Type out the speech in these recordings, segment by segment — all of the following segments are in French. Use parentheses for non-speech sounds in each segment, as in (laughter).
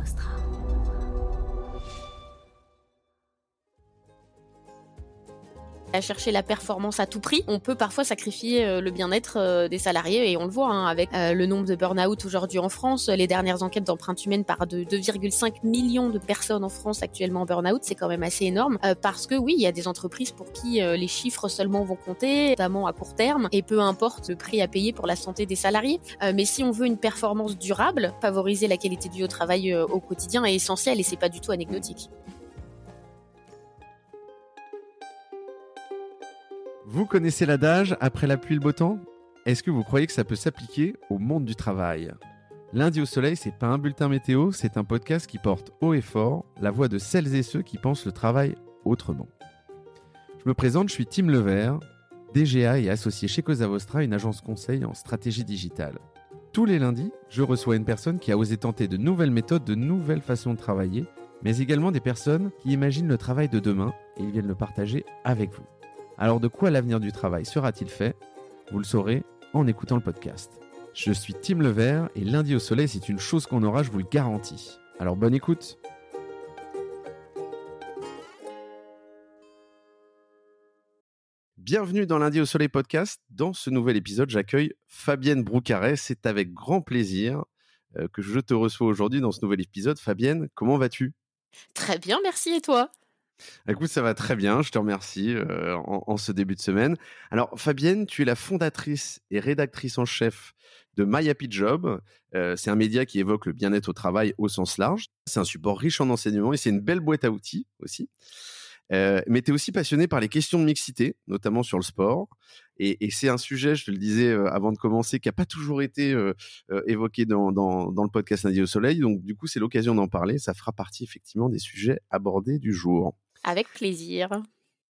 Vostra. À chercher la performance à tout prix, on peut parfois sacrifier euh, le bien-être euh, des salariés et on le voit hein, avec euh, le nombre de burn-out aujourd'hui en France. Les dernières enquêtes d'empreinte humaine par de 2,5 millions de personnes en France actuellement en burn-out, c'est quand même assez énorme parce que oui, il y a des entreprises pour qui les chiffres seulement vont compter, notamment à court terme, et peu importe le prix à payer pour la santé des salariés. mais si on veut une performance durable, favoriser la qualité du vie travail au quotidien est essentiel et c'est pas du tout anecdotique. Vous connaissez l'adage après la pluie le beau temps? Est-ce que vous croyez que ça peut s'appliquer au monde du travail? Lundi au soleil, c'est pas un bulletin météo, c'est un podcast qui porte haut et fort la voix de celles et ceux qui pensent le travail autrement. Je me présente, je suis Tim Levert, DGA et associé chez Cosa Vostra, une agence conseil en stratégie digitale. Tous les lundis, je reçois une personne qui a osé tenter de nouvelles méthodes, de nouvelles façons de travailler, mais également des personnes qui imaginent le travail de demain et ils viennent le partager avec vous. Alors de quoi l'avenir du travail sera-t-il fait? Vous le saurez en écoutant le podcast. Je suis Tim Levert et lundi au soleil, c'est une chose qu'on aura, je vous le garantis. Alors bonne écoute Bienvenue dans Lundi au Soleil podcast. Dans ce nouvel épisode, j'accueille Fabienne Broucaret. C'est avec grand plaisir euh, que je te reçois aujourd'hui dans ce nouvel épisode. Fabienne, comment vas-tu? Très bien, merci et toi? Écoute, ça va très bien, je te remercie euh, en, ce début de semaine. Alors, Fabienne, tu es la fondatrice et rédactrice en chef de My Happy Job. Euh, c'est un média qui évoque le bien-être au travail au sens large. C'est un support riche en enseignements et c'est une belle boîte à outils aussi. Euh, mais tu es aussi passionné par les questions de mixité, notamment sur le sport. Et, c'est un sujet, je te le disais avant de commencer, qui a pas toujours été évoqué dans, le podcast Lundi au Soleil. Donc du coup, c'est l'occasion d'en parler. Ça fera partie effectivement des sujets abordés du jour. Avec plaisir.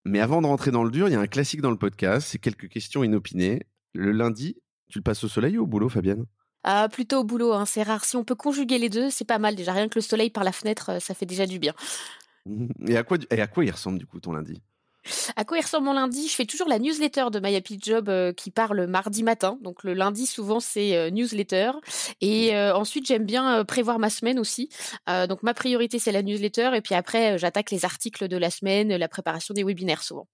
Mais avant de rentrer dans le dur, il y a un classique dans le podcast, c'est quelques questions inopinées. Le lundi, tu le passes au soleil ou au boulot, Fabienne? Ah, plutôt au boulot, hein, c'est rare. Si on peut conjuguer les deux, c'est pas mal déjà. Rien que le soleil par la fenêtre, ça fait déjà du bien. (laughs) Et à quoi, et à quoi il ressemble du coup ton lundi? À quoi il ressemble mon lundi? Je fais toujours la newsletter de My Happy Job euh, qui parle mardi matin. Donc le lundi souvent c'est euh, newsletter. Et euh, ensuite j'aime bien prévoir ma semaine aussi. donc ma priorité c'est la newsletter et puis après j'attaque les articles de la semaine, la préparation des webinaires souvent.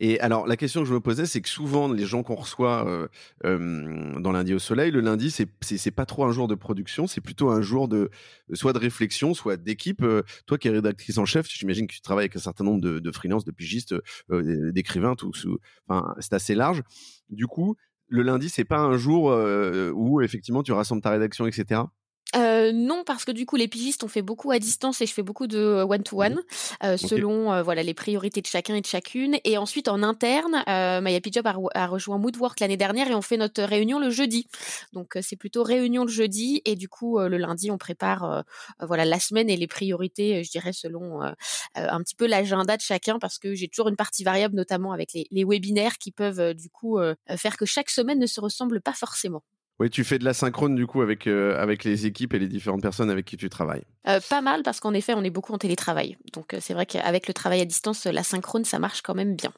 Et alors la question que je me posais, c'est que souvent les gens qu'on reçoit euh, euh, dans lundi au soleil, le lundi c'est c'est pas trop un jour de production, c'est plutôt un jour de soit de réflexion, soit d'équipe. Euh, toi qui es rédactrice en chef, j'imagine que tu travailles avec un certain nombre de, de freelances, de pigistes, d'écrivains, tout. Enfin, c'est assez large. Du coup, le lundi c'est pas un jour où effectivement tu rassembles ta rédaction, etc. Euh, non, parce que du coup, les pigistes, on fait beaucoup à distance et je fais beaucoup de one-to-one, mhm. euh, selon euh, voilà les priorités de chacun et de chacune. Et ensuite, en interne, euh, My Happy Job a, rejoint Moodwork l'année dernière et on fait notre réunion le jeudi. Donc, c'est plutôt réunion le jeudi et du coup, le lundi, on prépare voilà la semaine et les priorités, je dirais, selon un petit peu l'agenda de chacun parce que j'ai toujours une partie variable, notamment avec les, les webinaires qui peuvent du coup faire que chaque semaine ne se ressemble pas forcément. Oui, tu fais de la synchrone du coup avec euh, avec les équipes et les différentes personnes avec qui tu travailles. Euh, pas mal parce qu'en effet, on est beaucoup en télétravail. Donc euh, c'est vrai qu'avec le travail à distance, la synchrone, ça marche quand même bien.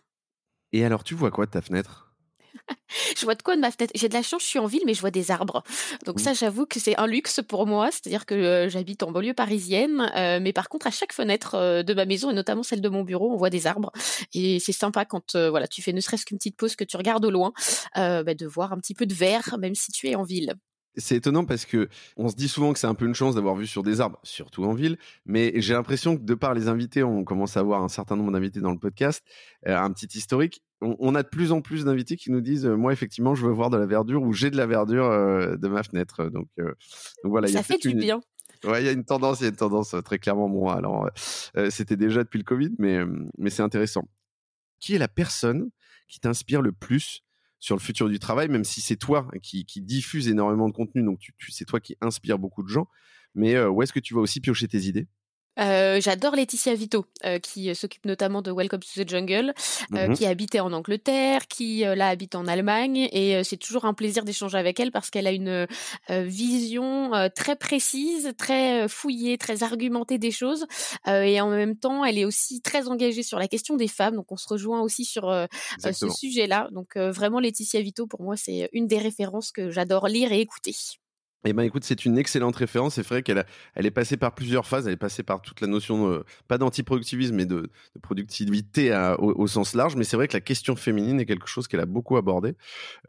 Et alors, tu vois quoi de ta fenêtre? (laughs) je vois de quoi de ma fenêtre. J'ai de la chance, je suis en ville, mais je vois des arbres. Donc ça, j'avoue que c'est un luxe pour moi. C'est-à-dire que euh, j'habite en banlieue parisienne, euh, mais par contre, à chaque fenêtre euh, de ma maison et notamment celle de mon bureau, on voit des arbres. Et c'est sympa quand voilà, tu fais ne serait-ce qu'une petite pause que tu regardes au loin, bah, de voir un petit peu de vert, même si tu es en ville. C'est étonnant parce que on se dit souvent que c'est un peu une chance d'avoir vu sur des arbres, surtout en ville. Mais j'ai l'impression que de par les invités, on commence à avoir un certain nombre d'invités dans le podcast, un petit historique. On, a de plus en plus d'invités qui nous disent euh, moi effectivement je veux voir de la verdure ou j'ai de la verdure euh, de ma fenêtre. Donc, euh, donc voilà ça fait du bien. Ouais il y a une tendance il y a une tendance très clairement. Moi alors c'était déjà depuis le covid mais mais c'est intéressant. Qui est la personne qui t'inspire le plus sur le futur du travail même si c'est toi qui, qui diffuse énormément de contenu donc tu, tu c'est toi qui inspire beaucoup de gens. Mais où est-ce que tu vas aussi piocher tes idées? Euh, j'adore Laetitia Vito, euh, qui euh, s'occupe notamment de Welcome to the Jungle, mhm. qui habitait en Angleterre, qui là habite en Allemagne, et c'est toujours un plaisir d'échanger avec elle parce qu'elle a une vision très précise, très fouillée, très argumentée des choses, et en même temps, elle est aussi très engagée sur la question des femmes. Donc, on se rejoint aussi sur ce sujet-là. Donc, vraiment, Laetitia Vito, pour moi, c'est une des références que j'adore lire et écouter. Eh ben écoute, c'est une excellente référence. C'est vrai qu'elle elle est passée par plusieurs phases. Elle est passée par toute la notion, euh, pas d'antiproductivisme, mais de, productivité au, sens large. Mais c'est vrai que la question féminine est quelque chose qu'elle a beaucoup abordé.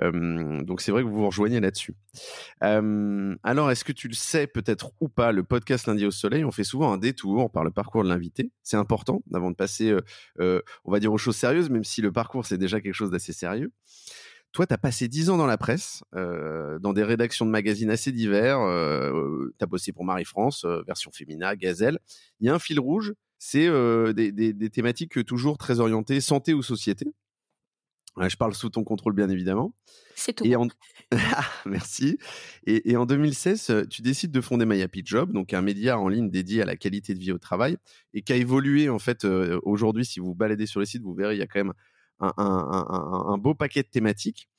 Euh, donc c'est vrai que vous vous rejoignez là-dessus. Euh, alors, est-ce que tu le sais peut-être ou pas, le podcast Lundi au Soleil, on fait souvent un détour par le parcours de l'invité. C'est important avant de passer, on va dire, aux choses sérieuses, même si le parcours, c'est déjà quelque chose d'assez sérieux. Toi, tu as passé dix ans dans la presse, euh, dans des rédactions de magazines assez divers. Euh, tu as bossé pour Marie-France, euh, version Femina, Gazelle. Il y a un fil rouge, c'est des, thématiques toujours très orientées santé ou société. je parle sous ton contrôle, bien évidemment. C'est tout. Et (laughs) ah, merci. Et, en 2016, tu décides de fonder My Happy Job, donc un média en ligne dédié à la qualité de vie au travail, et qui a évolué, en fait, aujourd'hui, si vous baladez sur le site, vous verrez, il y a quand même un, beau paquet de thématiques.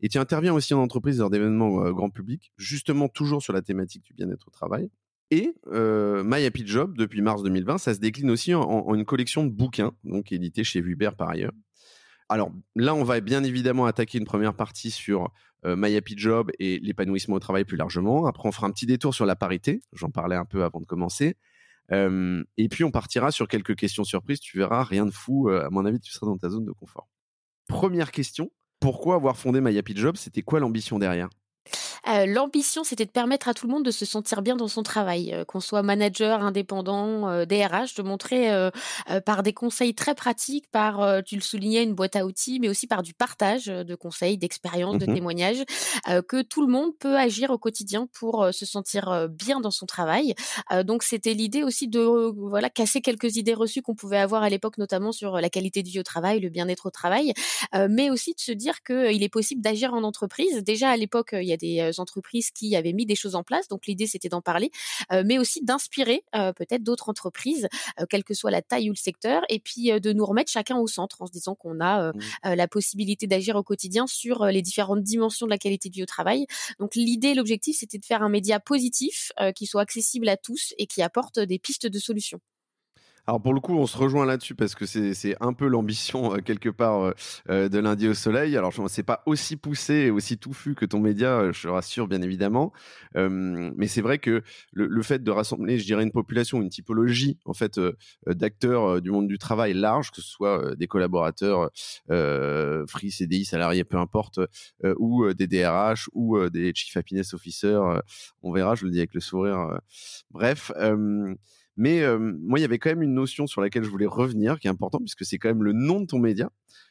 Et tu interviens aussi en entreprise lors d'événements euh, grand public, justement toujours sur la thématique du bien-être au travail. Et euh, My Happy Job, depuis mars 2020, ça se décline aussi en, une collection de bouquins, donc édité chez Hubert par ailleurs. Alors là, on va bien évidemment attaquer une première partie sur euh, My Happy Job et l'épanouissement au travail plus largement. Après, on fera un petit détour sur la parité. J'en parlais un peu avant de commencer et puis on partira sur quelques questions surprises. Tu verras, rien de fou. à mon avis, tu seras dans ta zone de confort. Première question. Pourquoi avoir fondé My Happy Job? C'était quoi l'ambition derrière? Euh, l'ambition, c'était de permettre à tout le monde de se sentir bien dans son travail, euh, qu'on soit manager, indépendant, DRH, euh, de montrer par des conseils très pratiques, par, tu le soulignais, une boîte à outils, mais aussi par du partage de conseils, d'expériences, de mmh témoignages, que tout le monde peut agir au quotidien pour se sentir bien dans son travail. donc c'était l'idée aussi de voilà casser quelques idées reçues qu'on pouvait avoir à l'époque, notamment sur la qualité de vie au travail, le bien-être au travail, mais aussi de se dire qu'il est possible d'agir en entreprise. Déjà à l'époque, il y a des entreprises qui avaient mis des choses en place. Donc l'idée, c'était d'en parler, euh, mais aussi d'inspirer euh, peut-être d'autres entreprises, euh, quelle que soit la taille ou le secteur, et puis de nous remettre chacun au centre en se disant qu'on a mmh. la possibilité d'agir au quotidien sur les différentes dimensions de la qualité de vie au travail. Donc l'idée, l'objectif, c'était de faire un média positif qui soit accessible à tous et qui apporte des pistes de solutions. Alors pour le coup, on se rejoint là-dessus parce que c'est un peu l'ambition euh, quelque part euh, euh, de lundi au soleil. Alors je ne sais pas aussi poussé et aussi touffu que ton média, je te rassure bien évidemment. mais c'est vrai que le, fait de rassembler, je dirais, une population, une typologie en fait d'acteurs du monde du travail large, que ce soit des collaborateurs free, CDI, salariés, peu importe, ou des DRH ou des Chief Happiness Officers, on verra, je le dis avec le sourire. bref. Mais moi, il y avait quand même une notion sur laquelle je voulais revenir, qui est importante, puisque c'est quand même le nom de ton média.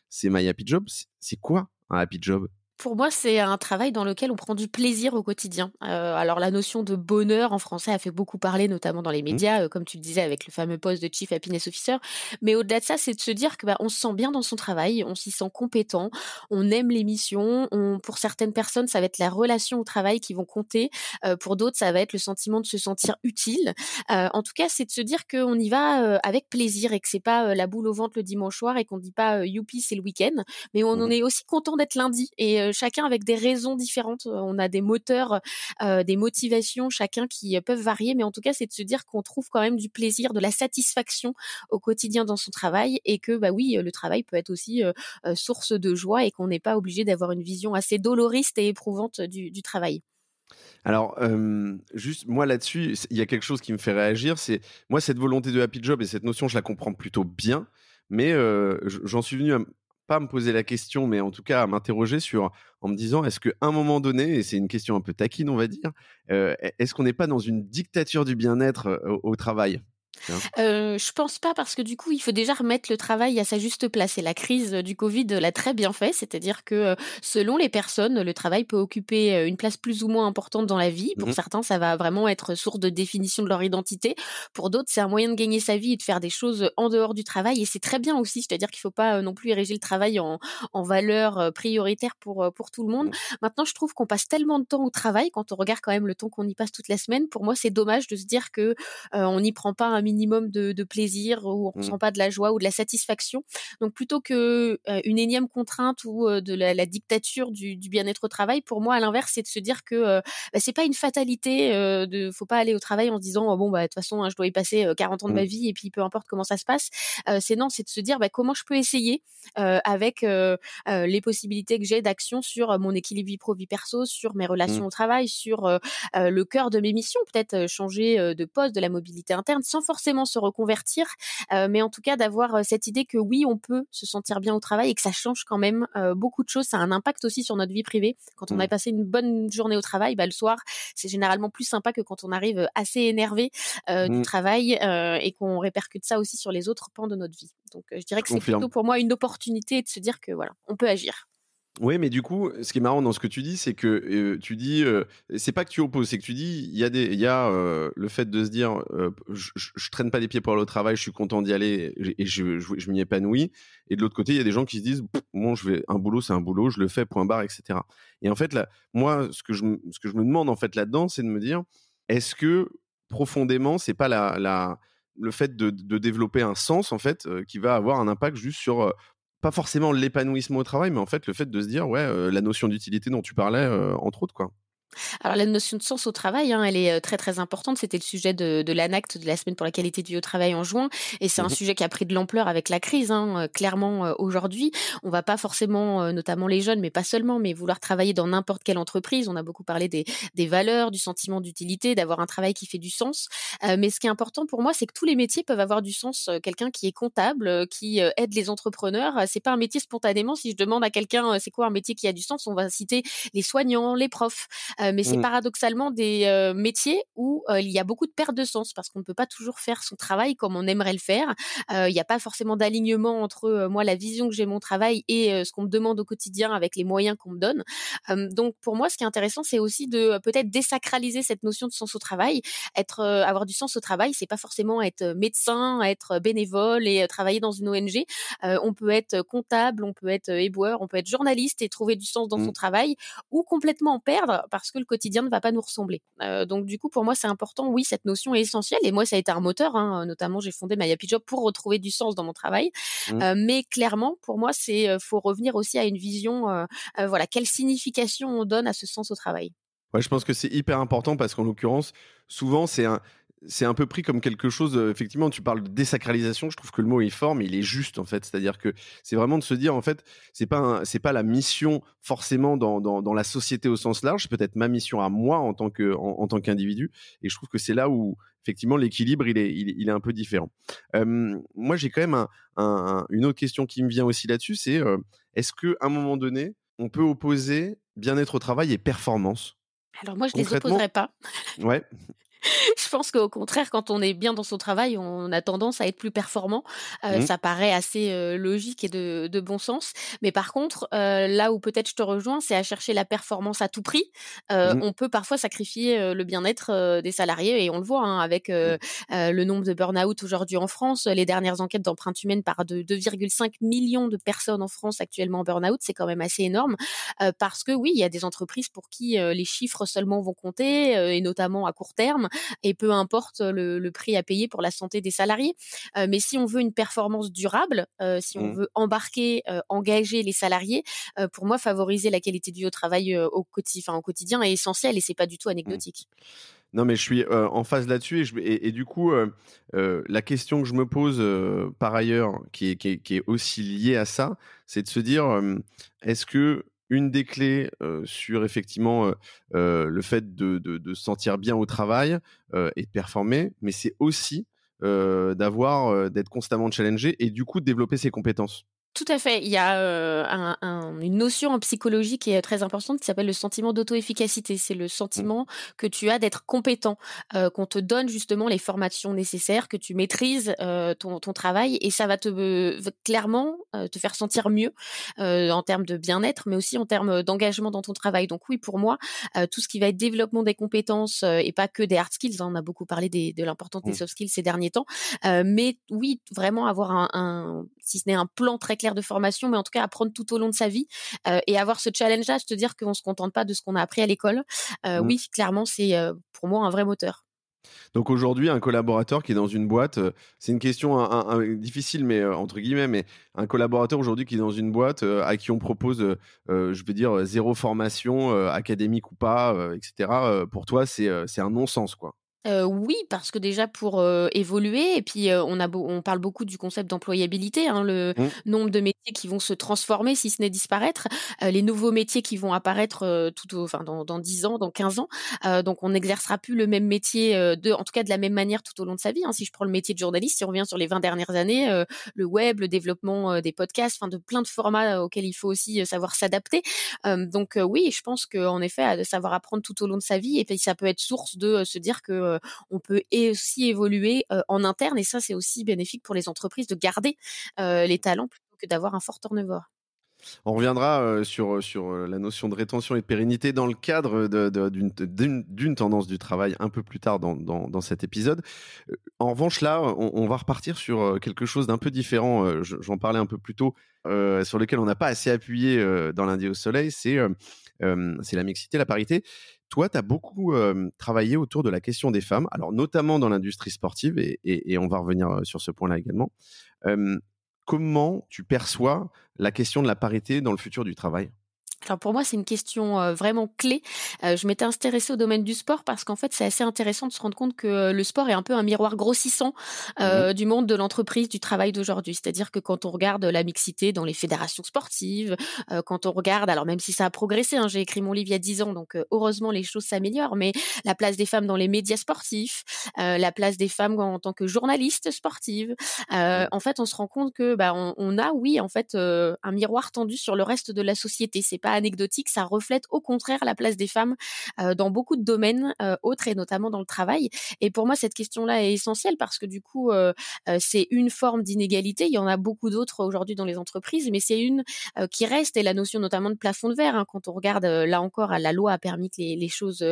C'est My Happy Job. C'est quoi un Happy Job? Pour moi, c'est un travail dans lequel on prend du plaisir au quotidien. Euh, alors la notion de bonheur en français a fait beaucoup parler, notamment dans les mmh. médias, euh, comme tu le disais avec le fameux poste de Chief Happiness Officer. Mais au-delà de ça, c'est de se dire que bah, on se sent bien dans son travail, on s'y sent compétent, on aime l'émission. On, pour certaines personnes, ça va être la relation au travail qui vont compter. Euh, pour d'autres, ça va être le sentiment de se sentir utile. En tout cas, c'est de se dire qu'on y va avec plaisir et que c'est pas la boule au ventre le dimanche soir et qu'on dit pas youpi c'est le week-end, mais on en mmh. est aussi content d'être lundi et chacun avec des raisons différentes. Euh, on a des moteurs, euh, des motivations, chacun qui peuvent varier, mais en tout cas, c'est de se dire qu'on trouve quand même du plaisir, de la satisfaction au quotidien dans son travail et que, bah oui, le travail peut être aussi source de joie et qu'on n'est pas obligé d'avoir une vision assez doloriste et éprouvante du, travail. Alors, juste moi là-dessus, il y a quelque chose qui me fait réagir. C'est moi cette volonté de happy job et cette notion, je la comprends plutôt bien, mais j'en suis venu à, pas me poser la question, mais en tout cas à m'interroger sur, en me disant, est-ce qu'à un moment donné, et c'est une question un peu taquine, on va dire, euh, est-ce qu'on n'est pas dans une dictature du bien-être euh, au travail? Euh, je pense pas parce que du coup, il faut déjà remettre le travail à sa juste place. Et la crise du Covid l'a très bien fait, c'est-à-dire que euh, selon les personnes, le travail peut occuper euh, une place plus ou moins importante dans la vie. Pour mmh certains, ça va vraiment être source de définition de leur identité. Pour d'autres, c'est un moyen de gagner sa vie et de faire des choses en dehors du travail. Et c'est très bien aussi, c'est-à-dire qu'il faut pas euh, non plus ériger le travail en, en valeur prioritaire pour pour tout le monde. Mmh. Maintenant, je trouve qu'on passe tellement de temps au travail quand on regarde quand même le temps qu'on y passe toute la semaine. Pour moi, c'est dommage de se dire que on n'y prend pas un minimum de, de plaisir, où on ne mmh. ressent pas de la joie ou de la satisfaction. Donc plutôt que une énième contrainte ou de la, la dictature du, du bien-être au travail, pour moi, à l'inverse, c'est de se dire que bah, c'est pas une fatalité. Euh, de, faut pas aller au travail en se disant bon bah de toute façon, hein, je dois y passer 40 ans de ma mmh. vie et puis peu importe comment ça se passe. c'est non, c'est de se dire bah, comment je peux essayer avec les possibilités que j'ai d'action sur mon équilibre vie pro vie perso, sur mes relations mmh. au travail, sur le cœur de mes missions, peut-être changer de poste, de la mobilité interne, sans forcément se reconvertir, mais en tout cas d'avoir cette idée que oui, on peut se sentir bien au travail et que ça change quand même beaucoup de choses. Ça a un impact aussi sur notre vie privée. Quand on a mmh. passé une bonne journée au travail, bah, le soir, c'est généralement plus sympa que quand on arrive assez énervé du mmh. travail et qu'on répercute ça aussi sur les autres pans de notre vie. Donc je dirais que c'est plutôt pour moi une opportunité de se dire que voilà, on peut agir. Oui, mais du coup, ce qui est marrant dans ce que tu dis, c'est que tu dis, c'est pas que tu opposes, c'est que tu dis, il y a des, y a le fait de se dire, je, traîne pas les pieds pour aller au travail, je suis content d'y aller et je, je, m'y épanouis. Et de l'autre côté, il y a des gens qui se disent, bon, je vais, un boulot, c'est un boulot, je le fais, point barre, etc. Et en fait, là, moi, ce que je, ce que je me demande en fait là-dedans, c'est de me dire, est-ce que profondément, c'est pas la, la le fait de, de, développer un sens en fait qui va avoir un impact juste sur pas forcément l'épanouissement au travail, mais en fait le fait de se dire ouais euh, la notion d'utilité dont tu parlais euh, entre autres quoi. Alors la notion de sens au travail, hein, elle est euh, très très importante. C'était le sujet de, de l'ANACT de la semaine pour la qualité du vie au travail en juin, et c'est un mmh sujet qui a pris de l'ampleur avec la crise. Hein, euh, clairement euh, aujourd'hui, on va pas forcément, notamment les jeunes, mais pas seulement, mais vouloir travailler dans n'importe quelle entreprise. On a beaucoup parlé des, des valeurs, du sentiment d'utilité, d'avoir un travail qui fait du sens. mais ce qui est important pour moi, c'est que tous les métiers peuvent avoir du sens. Quelqu'un qui est comptable, qui aide les entrepreneurs, c'est pas un métier spontanément. Si je demande à quelqu'un, c'est quoi un métier qui a du sens, on va citer les soignants, les profs. Euh, mais c'est mmh. paradoxalement des euh, métiers où euh, il y a beaucoup de perte de sens parce qu'on ne peut pas toujours faire son travail comme on aimerait le faire. Il n'y a pas forcément d'alignement entre moi la vision que j'ai mon travail et ce qu'on me demande au quotidien avec les moyens qu'on me donne. donc pour moi, ce qui est intéressant, c'est aussi de peut-être désacraliser cette notion de sens au travail. Être, avoir du sens au travail, c'est pas forcément être médecin, être bénévole et travailler dans une ONG. on peut être comptable, on peut être éboueur, on peut être journaliste et trouver du sens dans son mmh. travail ou complètement en perdre parce que le quotidien ne va pas nous ressembler. Euh, donc du coup, pour moi, c'est important. Oui, cette notion est essentielle. Et moi, ça a été un moteur. Hein. Notamment, j'ai fondé My Happy Job pour retrouver du sens dans mon travail. Mmh. Euh, mais clairement, pour moi, c'est euh, faut revenir aussi à une vision. voilà, quelle signification on donne à ce sens au travail. Ouais, je pense que c'est hyper important parce qu'en l'occurrence, souvent, c'est un, c'est un peu pris comme quelque chose. Euh, effectivement, tu parles de désacralisation. Je trouve que le mot est fort, mais il est juste en fait. C'est-à-dire que c'est vraiment de se dire en fait, c'est pas c'est pas la mission forcément dans, dans, dans, la société au sens large. C'est peut-être ma mission à moi en tant que en, tant qu'individu. Et je trouve que c'est là où effectivement l'équilibre il est il, est un peu différent. Euh, moi, j'ai quand même un, une autre question qui me vient aussi là-dessus. C'est euh, est-ce que à un moment donné, on peut opposer bien-être au travail et performance? Alors moi, je les opposerai pas. Ouais. (laughs) (laughs) je pense qu'au contraire, quand on est bien dans son travail, on a tendance à être plus performant. Euh, mmh. Ça paraît assez euh, logique et de, de, bon sens. Mais par contre, euh, là où peut-être je te rejoins, c'est à chercher la performance à tout prix. Mmh. On peut parfois sacrifier le bien-être des salariés et on le voit hein, avec mmh. le nombre de burn-out aujourd'hui en France. Les dernières enquêtes d'empreinte humaine par de 2,5 millions de personnes en France actuellement en burn-out, c'est quand même assez énorme. parce que oui, il y a des entreprises pour qui les chiffres seulement vont compter et notamment à court terme et peu importe le, prix à payer pour la santé des salariés. Euh, mais si on veut une performance durable, euh, si on mmh. veut embarquer, engager les salariés, pour moi, favoriser la qualité du vie au travail au, quotidien, au quotidien est essentiel et c'est pas du tout mmh. anecdotique. Non, mais je suis en phase là-dessus et, du coup, la question que je me pose par ailleurs, qui est, qui est, aussi liée à ça, c'est de se dire, est-ce que une des clés sur effectivement le fait de, de, se sentir bien au travail et de performer, mais c'est aussi d'avoir d'être constamment challengé et du coup de développer ses compétences. Tout à fait. Il y a euh, une notion en psychologie qui est très importante qui s'appelle le sentiment d'auto-efficacité. C'est le sentiment que tu as d'être compétent, euh, qu'on te donne justement les formations nécessaires, que tu maîtrises euh, ton, travail et ça va te clairement te faire sentir mieux en termes de bien-être, mais aussi en termes d'engagement dans ton travail. Donc oui, pour moi, tout ce qui va être développement des compétences et pas que des hard skills. Hein, on a beaucoup parlé de l'importance des mmh. soft skills ces derniers temps, mais oui, vraiment avoir un, un si ce n'est un plan très clair de formation, mais en tout cas apprendre tout au long de sa vie euh, et avoir ce challenge-là, se dire qu'on se contente pas de ce qu'on a appris à l'école. Euh, mmh. Oui, clairement, c'est euh, pour moi un vrai moteur. Donc aujourd'hui, un collaborateur qui est dans une boîte, euh, c'est une question difficile, mais euh, entre guillemets, mais un collaborateur aujourd'hui qui est dans une boîte euh, à qui on propose, je veux dire, zéro formation académique ou pas, etc. pour toi, c'est un non-sens, quoi. Euh, oui, parce que déjà pour euh, évoluer, et puis euh, on, a on parle beaucoup du concept d'employabilité, hein, le mmh. nombre de métiers qui vont se transformer, si ce n'est disparaître, les nouveaux métiers qui vont apparaître tout enfin, dans, dans 10 ans, dans 15 ans. donc on n'exercera plus le même métier, de, en tout cas de la même manière tout au long de sa vie. Hein. Si je prends le métier de journaliste, si on revient sur les 20 dernières années, le web, le développement des podcasts, enfin de plein de formats auxquels il faut aussi savoir s'adapter. donc oui, je pense qu'en effet, de savoir apprendre tout au long de sa vie, et puis ça peut être source de se dire que euh, on peut aussi évoluer euh, en interne et ça c'est aussi bénéfique pour les entreprises de garder euh, les talents plutôt que d'avoir un fort turnover. On reviendra sur, sur la notion de rétention et de pérennité dans le cadre d'une tendance du travail un peu plus tard dans, cet épisode. En revanche, là, on, va repartir sur quelque chose d'un peu différent. J'en parlais un peu plus tôt, sur lequel on n'a pas assez appuyé dans lundi au soleil, c'est la mixité, la parité. Toi, tu as beaucoup travaillé autour de la question des femmes, notamment dans l'industrie sportive, et, on va revenir sur ce point-là également. comment tu perçois la question de la parité dans le futur du travail? Alors pour moi, c'est une question euh, vraiment clé. Euh, je m'étais intéressée au domaine du sport parce qu'en fait, c'est assez intéressant de se rendre compte que euh, le sport est un peu un miroir grossissant mmh du monde de l'entreprise, du travail d'aujourd'hui. C'est-à-dire que quand on regarde la mixité dans les fédérations sportives, quand on regarde, alors même si ça a progressé, hein, j'ai écrit mon livre il y a dix ans, donc heureusement les choses s'améliorent, mais la place des femmes dans les médias sportifs, la place des femmes en tant que journalistes sportives, mmh. en fait, on se rend compte que bah, on, on, a, oui, en fait, un miroir tendu sur le reste de la société. C'est pas anecdotique, ça reflète au contraire la place des femmes euh, dans beaucoup de domaines euh, autres et notamment dans le travail. Et pour moi, cette question-là est essentielle parce que du coup, euh, c'est une forme d'inégalité. Il y en a beaucoup d'autres aujourd'hui dans les entreprises, mais c'est une qui reste et la notion notamment de plafond de verre. Hein, quand on regarde là encore, la loi a permis que les, les choses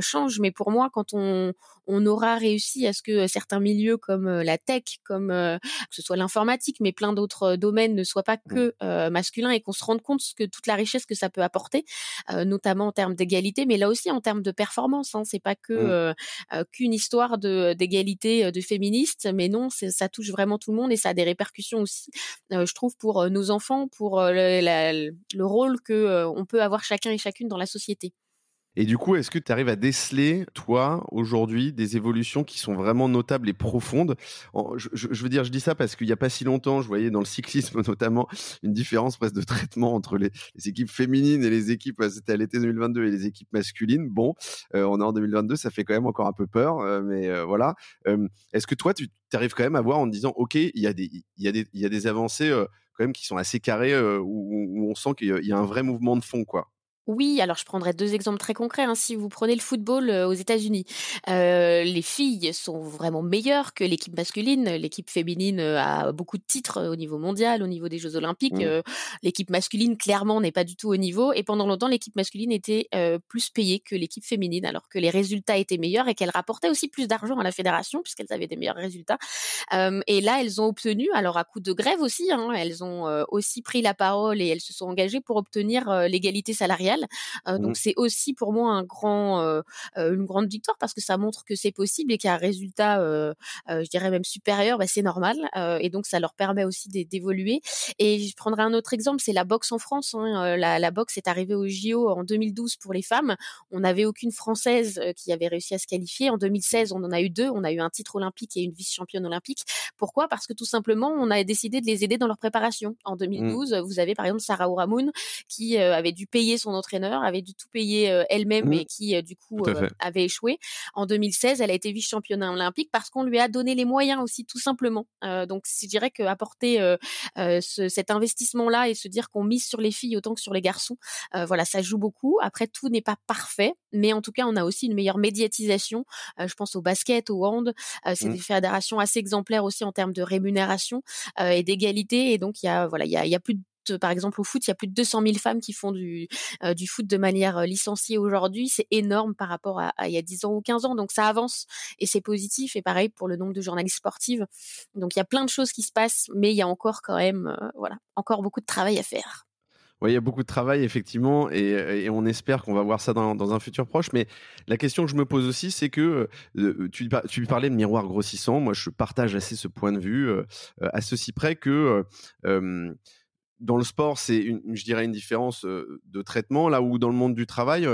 changent, mais pour moi, quand on, on aura réussi à ce que certains milieux comme la tech, comme que ce soit l'informatique, mais plein d'autres domaines ne soient pas mmh. que masculins et qu'on se rende compte que toute la richesse que ça peut apporter, notamment en termes d'égalité, mais là aussi en termes de performance. Hein, c'est pas que mmh. qu'une histoire de d'égalité de féministes, mais non, ça touche vraiment tout le monde et ça a des répercussions aussi, je trouve, pour nos enfants, pour le, le rôle que on peut avoir chacun et chacune dans la société. Et du coup, est-ce que tu arrives à déceler, toi, aujourd'hui, des évolutions qui sont vraiment notables et profondes je, veux dire, je dis ça parce qu'il n'y a pas si longtemps, je voyais dans le cyclisme (laughs) notamment une différence presque de traitement entre les, équipes féminines et les équipes, euh, c'était à l'été 2022, et les équipes masculines. Bon, euh, on est en 2022, ça fait quand même encore un peu peur, euh, mais voilà. est-ce que toi, tu arrives quand même à voir en disant, OK, il y, a des, y, y a des avancées quand même qui sont assez carrées, où, où, on sent qu'il y a un vrai mouvement de fond, quoi? Oui, alors je prendrai deux exemples très concrets. Hein. Si vous prenez le football euh, aux États-Unis, euh, les filles sont vraiment meilleures que l'équipe masculine. L'équipe féminine euh, a beaucoup de titres au niveau mondial, au niveau des Jeux Olympiques. Mmh. l'équipe masculine, clairement, n'est pas du tout au niveau. Et pendant longtemps, l'équipe masculine était plus payée que l'équipe féminine, alors que les résultats étaient meilleurs et qu'elle rapportait aussi plus d'argent à la fédération puisqu'elles avaient des meilleurs résultats. et là, elles ont obtenu, alors à coup de grève aussi, hein, elles ont aussi pris la parole et elles se sont engagées pour obtenir l'égalité salariale donc mmh. c'est aussi pour moi un grand, une grande victoire parce que ça montre que c'est possible et qu'il y a un résultat, je dirais même supérieur, bah, c'est normal. et donc ça leur permet aussi d'évoluer. Et je prendrai un autre exemple, c'est la boxe en France. Hein, la, la, boxe est arrivée au JO en 2012 pour les femmes. On n'avait aucune française qui avait réussi à se qualifier. En 2016, on en a eu deux. On a eu un titre olympique et une vice-championne olympique. Pourquoi? Parce que tout simplement, on a décidé de les aider dans leur préparation. En 2012, mmh. vous avez par exemple Sarah Ouramoun qui avait dû payer son entraîneur, avait dû tout payer euh, elle-même mmh. et qui euh, du coup euh, avait échoué. En 2016, elle a été vice-championne olympique parce qu'on lui a donné les moyens aussi tout simplement. donc je dirais que apporter ce, cet investissement-là et se dire qu'on mise sur les filles autant que sur les garçons, voilà, ça joue beaucoup. Après, tout n'est pas parfait, mais en tout cas, on a aussi une meilleure médiatisation. je pense au basket, au hand. c'est mmh. des fédérations assez exemplaires aussi en termes de rémunération et d'égalité. Et donc, il y a voilà, il y a, y a plus de par exemple au foot, il y a plus de 200 000 femmes qui font du, euh, foot de manière euh, licenciée aujourd'hui. C'est énorme par rapport à, il y a 10 ans ou 15 ans. Donc ça avance et c'est positif. Et pareil pour le nombre de journalistes sportives. Donc il y a plein de choses qui se passent, mais il y a encore quand même, euh, voilà, encore beaucoup de travail à faire. Oui, il y a beaucoup de travail, effectivement, et, on espère qu'on va voir ça dans, un futur proche. Mais la question que je me pose aussi, c'est que tu, tu parlais de miroir grossissant. Moi, je partage assez ce point de vue, à ceci près que dans le sport, c'est, je dirais, une différence de traitement, là où dans le monde du travail,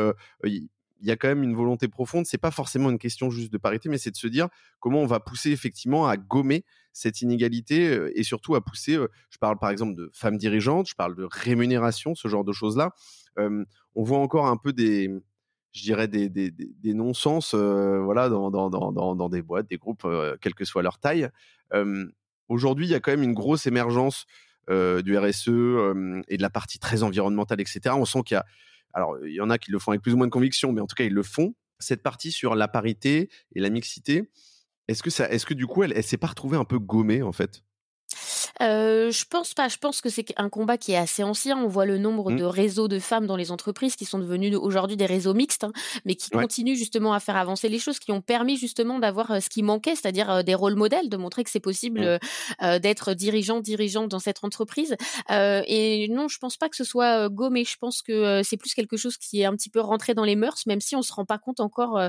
il y a quand même une volonté profonde. C'est pas forcément une question juste de parité, mais c'est de se dire comment on va pousser effectivement à gommer cette inégalité euh, et surtout à pousser. Euh, je parle par exemple de femmes dirigeantes, je parle de rémunération, ce genre de choses-là. on voit encore un peu des, je dirais des, non-sens, euh, voilà, dans, des boîtes, des groupes, quelle que soit leur taille. Aujourd'hui, il y a quand même une grosse émergence du RSE et de la partie très environnementale, etc. On sent qu'il y a alors, il y en a qui le font avec plus ou moins de conviction, mais en tout cas, ils le font. Cette partie sur la parité et la mixité, est-ce que ça, est-ce que du coup, elle, elle s'est pas retrouvée un peu gommée en fait? Euh, je pense pas. Je pense que c'est un combat qui est assez ancien. On voit le nombre mmh. de réseaux de femmes dans les entreprises qui sont devenus aujourd'hui des réseaux mixtes, hein, mais qui continuent justement à faire avancer les choses, qui ont permis justement d'avoir euh, ce qui manquait, c'est-à-dire euh, des rôles modèles, de montrer que c'est possible mmh. euh, d'être dirigeant, dirigeante dans cette entreprise. et non, je pense pas que ce soit gommé. Je pense que c'est plus quelque chose qui est un petit peu rentré dans les mœurs, même si on se rend pas compte encore,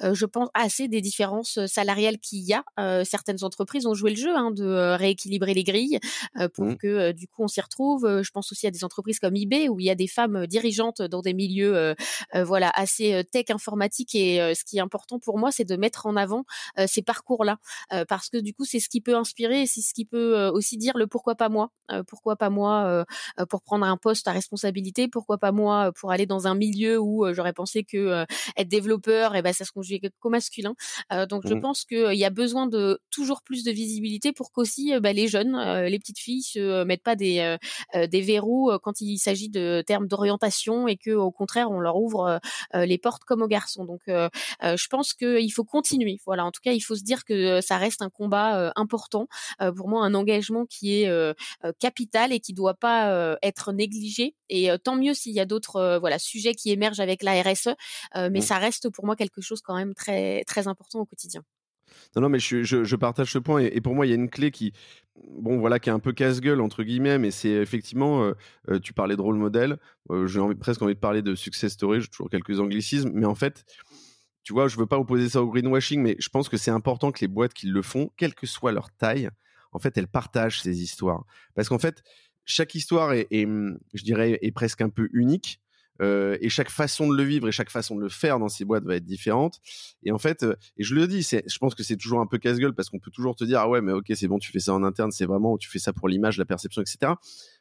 je pense, assez des différences salariales qu'il y a. certaines entreprises ont joué le jeu hein, de rééquilibrer les grilles pour mmh. que du coup on s'y retrouve. Je pense aussi à des entreprises comme eBay où il y a des femmes dirigeantes dans des milieux voilà assez tech informatique et ce qui est important pour moi c'est de mettre en avant ces parcours-là parce que du coup c'est ce qui peut inspirer, c'est ce qui peut aussi dire le pourquoi pas moi, pourquoi pas moi pour prendre un poste à responsabilité, pourquoi pas moi pour aller dans un milieu où j'aurais pensé que être développeur et eh ben ça se conjugue qu'au masculin. donc je mmh. pense qu'il y a besoin de toujours plus de visibilité pour qu'aussi bah, les jeunes les petites filles se euh, mettent pas des euh, des verrous quand il s'agit de termes d'orientation et que au contraire on leur ouvre les portes comme aux garçons. Donc je pense qu'il faut continuer. Voilà, en tout cas il faut se dire que ça reste un combat important pour moi, un engagement qui est capital et qui doit pas être négligé. Et tant mieux s'il y a d'autres voilà sujets qui émergent avec la RSE, mais ça reste pour moi quelque chose quand même très très important au quotidien. Non, non, mais je, partage ce point. Et, pour moi, il y a une clé qui, bon, voilà, qui est un peu casse-gueule, entre guillemets, mais c'est effectivement, euh, euh, tu parlais de rôle modèle. Euh, j'ai presque envie de parler de success story. J'ai toujours quelques anglicismes. Mais en fait, tu vois, je veux pas opposer ça au greenwashing, mais je pense que c'est important que les boîtes qui le font, quelle que soit leur taille, en fait, elles partagent ces histoires. Parce qu'en fait, chaque histoire est, je dirais, est presque un peu unique. Euh, et chaque façon de le vivre et chaque façon de le faire dans ces boîtes va être différente. Et en fait, euh, et je le dis, je pense que c'est toujours un peu casse-gueule parce qu'on peut toujours te dire ah ouais mais ok c'est bon tu fais ça en interne, c'est vraiment tu fais ça pour l'image, la perception, etc.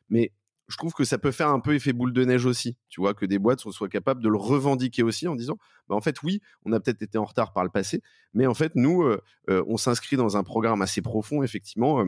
Mais je trouve que ça peut faire un peu effet boule de neige aussi, tu vois, que des boîtes soient capables de le revendiquer aussi en disant, bah en fait oui, on a peut-être été en retard par le passé, mais en fait nous, euh, on s'inscrit dans un programme assez profond, effectivement,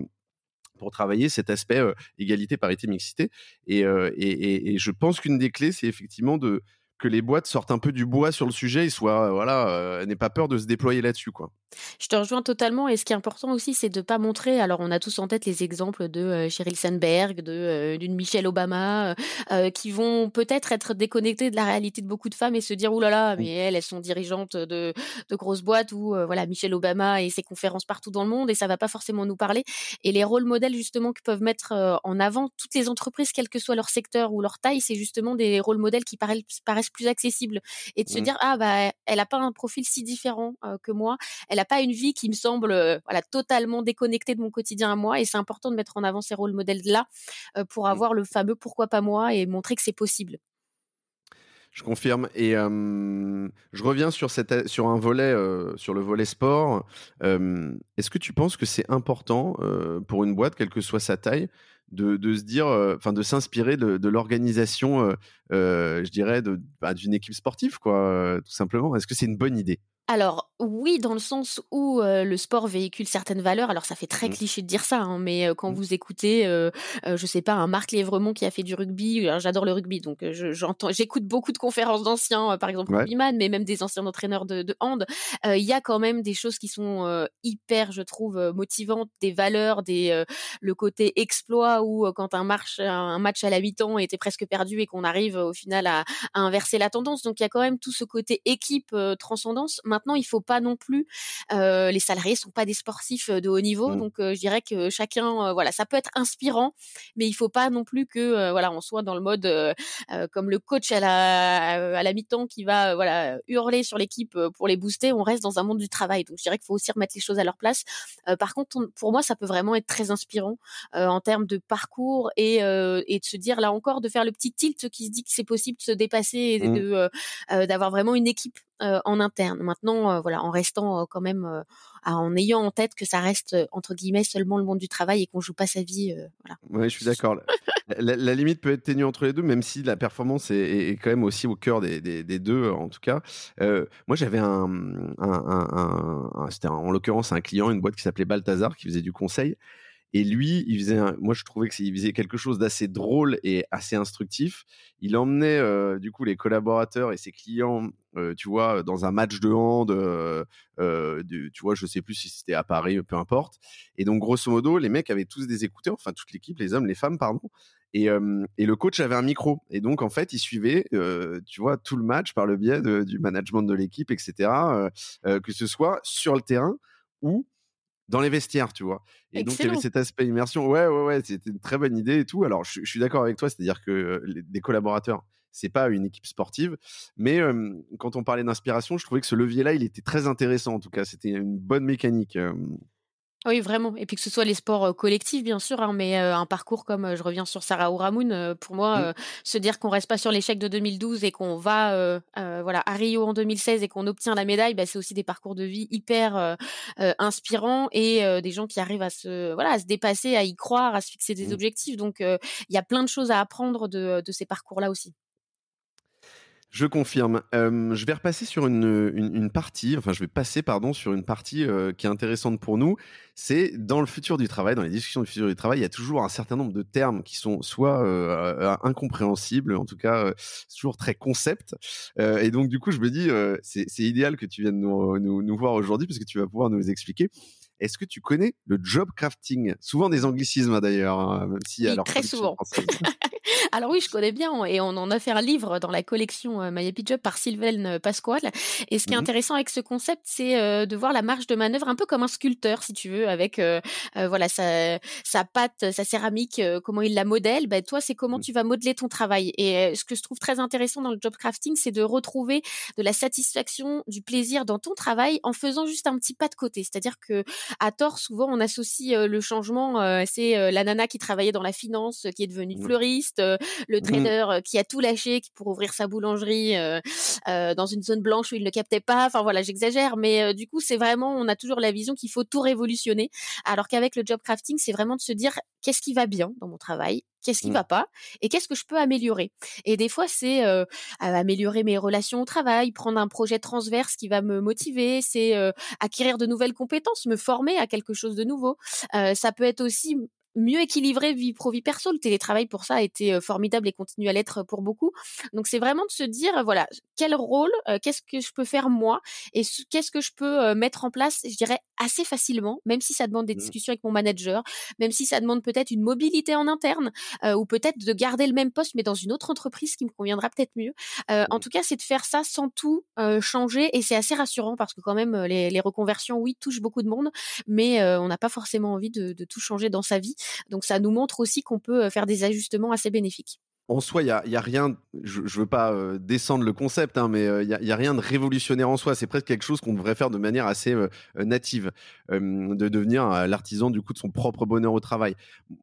pour travailler cet aspect égalité, parité, mixité. Et, et, et, je pense qu'une des clés, c'est effectivement de que les boîtes sortent un peu du bois sur le sujet et soient, voilà, n'aient pas peur de se déployer là-dessus, quoi. Je te rejoins totalement. Et ce qui est important aussi, c'est de pas montrer. Alors, on a tous en tête les exemples de euh, Sheryl Sandberg, de euh, d'une Michelle Obama, euh, qui vont peut-être être déconnectés de la réalité de beaucoup de femmes et se dire oulala, là là, mais elles, elles sont dirigeantes de, de grosses boîtes ou voilà Michelle Obama et ses conférences partout dans le monde et ça va pas forcément nous parler. Et les rôles modèles justement que peuvent mettre en avant toutes les entreprises, quel que soit leur secteur ou leur taille, c'est justement des rôles modèles qui paraissent, paraissent plus accessibles et de se mmh. dire ah bah elle a pas un profil si différent que moi, elle n'a pas une vie qui me semble euh, voilà totalement déconnectée de mon quotidien à moi et c'est important de mettre en avant ces rôles modèles là euh, pour mmh. avoir le fameux pourquoi pas moi et montrer que c'est possible. Je confirme. Et je reviens sur, sur un volet, euh, sur le volet sport. Est-ce que tu penses que c'est important pour une boîte, quelle que soit sa taille, de, se dire, enfin, de s'inspirer de, de l'organisation, je dirais, bah, d'une équipe sportive, quoi, tout simplement? Est-ce que c'est une bonne idée? Alors oui, dans le sens où le sport véhicule certaines valeurs. Alors ça fait très mmh. cliché de dire ça, hein, mais quand mmh. vous écoutez, euh, je sais pas, un Marc Lévremont qui a fait du rugby. J'adore le rugby, donc j'entends, j'écoute beaucoup de conférences d'anciens, par exemple ouais. rugbyman, mais même des anciens entraîneurs de, de hand. Il y a quand même des choses qui sont hyper, je trouve, motivantes, des valeurs, des le côté exploit où quand un, marche, un match à la mi-temps était presque perdu et qu'on arrive au final à, à, inverser la tendance. Donc il y a quand même tout ce côté équipe transcendance Maintenant, il faut pas non plus. les salariés sont pas des sportifs de haut niveau, mmh. donc je dirais que chacun, voilà, ça peut être inspirant, mais il faut pas non plus que voilà, on soit dans le mode comme le coach à la à la mi-temps qui va voilà hurler sur l'équipe pour les booster. On reste dans un monde du travail, donc je dirais qu'il faut aussi remettre les choses à leur place. par contre, pour moi, ça peut vraiment être très inspirant en termes de parcours et, et de se dire là encore de faire le petit tilt qui se dit que c'est possible de se dépasser et mmh. de d'avoir vraiment une équipe en interne. Maintenant, voilà, en restant quand même, en ayant en tête que ça reste entre guillemets seulement le monde du travail et qu'on joue pas sa vie. voilà. Oui, je suis d'accord. la, limite peut être ténue entre les deux, même si la performance est, quand même aussi au cœur des, deux, en tout cas. moi, j'avais un, c'était en l'occurrence un client, une boîte qui s'appelait Balthazar, qui faisait du conseil. Et lui, il faisait, moi je trouvais qu'il faisait quelque chose d'assez drôle et assez instructif. Il emmenait euh, du coup les collaborateurs et ses clients, euh, tu vois, dans un match de hand, euh, tu vois, je sais plus si c'était à Paris, peu importe. Et donc grosso modo, les mecs avaient tous des écouteurs, enfin toute l'équipe, les hommes, les femmes, pardon. Et, et, le coach avait un micro. Et donc, en fait, il suivait, tu vois, tout le match par le biais du management de l'équipe, etc. que ce soit sur le terrain ou dans les vestiaires, tu vois. Et donc, il y avait cet aspect immersion. Ouais, ouais, ouais, c'était une très bonne idée et tout. Alors, je, suis d'accord avec toi, c'est-à-dire que les, des collaborateurs, c'est pas une équipe sportive, mais quand on parlait d'inspiration, je trouvais que ce levier-là, il était très intéressant. En tout cas, c'était une bonne mécanique. Oui, vraiment. Et puis que ce soit les sports collectifs, bien sûr, hein, mais un parcours comme je reviens sur Sarah Ouramoun, pour moi, mmh. se dire qu'on reste pas sur l'échec de 2012 et qu'on va voilà à Rio en 2016 et qu'on obtient la médaille, bah, c'est aussi des parcours de vie hyper inspirants et des gens qui arrivent à se voilà à se dépasser, à y croire, à se fixer des mmh. objectifs. Donc il y a plein de choses à apprendre de, de ces parcours-là aussi. Je confirme. je vais repasser sur une, une, partie, enfin je vais passer pardon sur une partie qui est intéressante pour nous. C'est dans le futur du travail, dans les discussions du futur du travail, il y a toujours un certain nombre de termes qui sont soit incompréhensibles, en tout cas toujours très concept. et donc du coup je me dis c'est idéal que tu viennes nous, nous, nous voir aujourd'hui parce que tu vas pouvoir nous les expliquer. Est-ce que tu connais le job crafting? Souvent des anglicismes hein, d'ailleurs, hein, même si alors très souvent. (laughs) alors oui, je connais bien et on en a fait un livre dans la collection euh, My Happy Job par Sylvain Pasquale. Et ce qui est mmh intéressant avec ce concept, c'est euh, de voir la marge de manœuvre un peu comme un sculpteur, si tu veux, avec euh, voilà sa, sa pâte, sa céramique, comment il la modèle. Ben toi, c'est comment mmh. tu vas modeler ton travail. Et ce que je trouve très intéressant dans le job crafting, c'est de retrouver de la satisfaction, du plaisir dans ton travail en faisant juste un petit pas de côté. C'est-à-dire que à tort, souvent, on associe le changement, c'est la nana qui travaillait dans la finance, qui est devenue mmh. fleuriste, le mmh. trader qui a tout lâché pour ouvrir sa boulangerie dans une zone blanche où il ne captait pas. Enfin voilà, j'exagère, mais du coup, c'est vraiment, on a toujours la vision qu'il faut tout révolutionner, alors qu'avec le job crafting, c'est vraiment de se dire qu'est-ce qui va bien dans mon travail, qu'est-ce qui mmh. va pas et qu'est-ce que je peux améliorer? Et des fois, c'est améliorer mes relations au travail, prendre un projet transverse qui va me motiver, c'est acquérir de nouvelles compétences, me former à quelque chose de nouveau. ça peut être aussi mieux équilibrer vie pro vie perso. Le télétravail pour ça a été formidable et continue à l'être pour beaucoup. Donc c'est vraiment de se dire voilà quel rôle, qu'est-ce que je peux faire moi et qu'est-ce que je peux mettre en place. Je dirais assez facilement, même si ça demande des mmh. discussions avec mon manager, même si ça demande peut-être une mobilité en interne ou peut-être de garder le même poste mais dans une autre entreprise qui me conviendra peut-être mieux. En mmh. tout cas, c'est de faire ça sans tout changer et c'est assez rassurant parce que quand même les, les, reconversions, oui, touchent beaucoup de monde, mais on n'a pas forcément envie de, de tout changer dans sa vie. Donc ça nous montre aussi qu'on peut euh, faire des ajustements assez bénéfiques en soi, il y a, rien. Je, ne veux pas euh, descendre le concept, hein, mais euh, il y, a, rien de révolutionnaire en soi. C'est presque quelque chose qu'on devrait faire de manière assez native, de devenir l'artisan du coup de son propre bonheur au travail.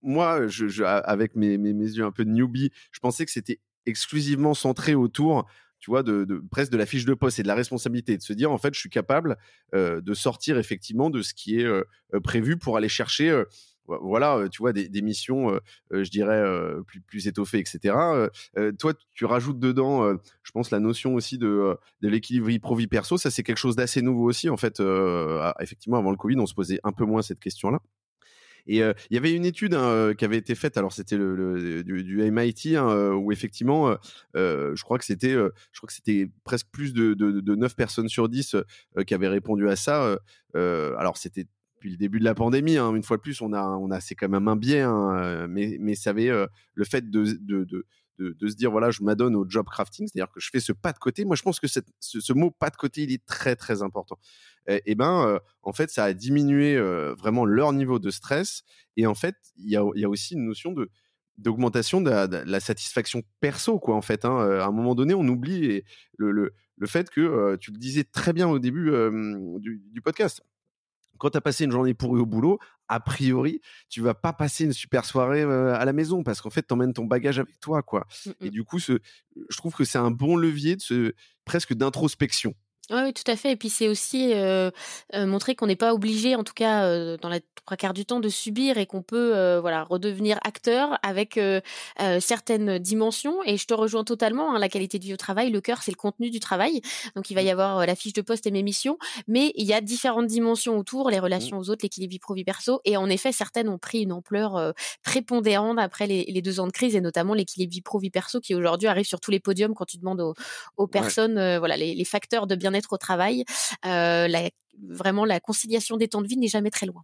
Moi, je, avec mes, mes, yeux un peu de newbie, je pensais que c'était exclusivement centré autour tu vois, de, presque de la fiche de poste et de la responsabilité, de se dire en fait, je suis capable de sortir effectivement de ce qui est prévu pour aller chercher voilà, tu vois, des, missions, je dirais, plus, étoffées, etc. toi, tu rajoutes dedans, je pense, la notion aussi de, l'équilibre vie pro-vie perso. Ça, c'est quelque chose d'assez nouveau aussi. En fait, effectivement, avant le Covid, on se posait un peu moins cette question-là. Et il y avait une étude hein, qui avait été faite, alors c'était du, MIT, hein, où effectivement, je crois que c'était, je crois que c'était presque plus de, de, de, 9 personnes sur 10 qui avaient répondu à ça. alors c'était depuis le début de la pandémie. Hein, une fois de plus, on a, on a, c'est quand même un biais, hein, euh, mais, mais euh, le fait de, de, de, se dire voilà, je m'adonne au job crafting, c'est-à-dire que je fais ce pas de côté. Moi, je pense que ce, mot pas de côté, il est très très important. Et, ben, en fait, ça a diminué vraiment leur niveau de stress. Et en fait, il y a, y a aussi une notion de d'augmentation de, la satisfaction perso quoi en fait hein. à un moment donné on oublie le, le, le, fait que tu le disais très bien au début du, podcast quand tu as passé une journée pourrie au boulot, a priori, tu vas pas passer une super soirée à la maison parce qu'en fait, tu emmènes ton bagage avec toi, quoi. Mmh Et du coup, ce, je trouve que c'est un bon levier de ce, presque d'introspection. Oui, tout à fait. Et puis c'est aussi euh, euh, montrer qu'on n'est pas obligé, en tout cas euh, dans la trois quarts du temps, de subir et qu'on peut voilà redevenir acteur avec certaines dimensions. Et je te rejoins totalement. Hein, la qualité de vie au travail, le cœur, c'est le contenu du travail. Donc il va y mmh. avoir la fiche de poste et mes missions, mais il y a différentes dimensions autour, les mmh. relations aux autres, l'équilibre vie pro vie perso. Et en effet, certaines ont pris une ampleur prépondérante après les, les, deux ans de crise et notamment l'équilibre vie pro vie perso qui aujourd'hui arrive sur tous les podiums quand tu demandes aux, aux personnes, voilà, les, les facteurs de bien au travail, euh, vraiment la conciliation des temps de vie n'est jamais très loin.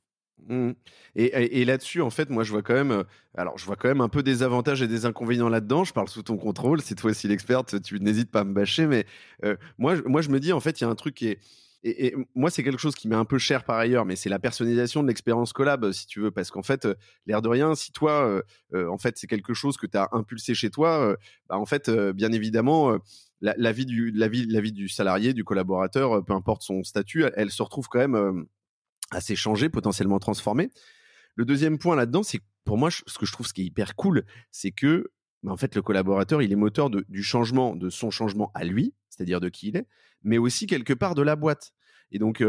Mmh. Et, là-dessus, en fait, moi, je vois quand même, alors, je vois quand même un peu des avantages et des inconvénients là-dedans. Je parle sous ton contrôle. C'est toi aussi l'experte. Tu n'hésites pas à me bâcher, mais moi, moi, je me dis, en fait, il y a un truc qui est, et, moi, c'est quelque chose qui m'est un peu cher par ailleurs, mais c'est la personnalisation de l'expérience collab, si tu veux, parce qu'en fait, l'air de rien, si toi, en fait, c'est quelque chose que tu as impulsé chez toi, bah, en fait, bien évidemment, la, vie du, la, vie, la vie du salarié, du collaborateur, euh, peu importe son statut, elle, se retrouve quand même euh, assez changée, potentiellement transformée. Le deuxième point là-dedans, c'est pour moi, ce que je trouve ce qui est hyper cool, c'est que bah, en fait, le collaborateur, il est moteur du changement, de son changement à lui, c'est-à-dire de qui il est, mais aussi quelque part de la boîte. Et donc,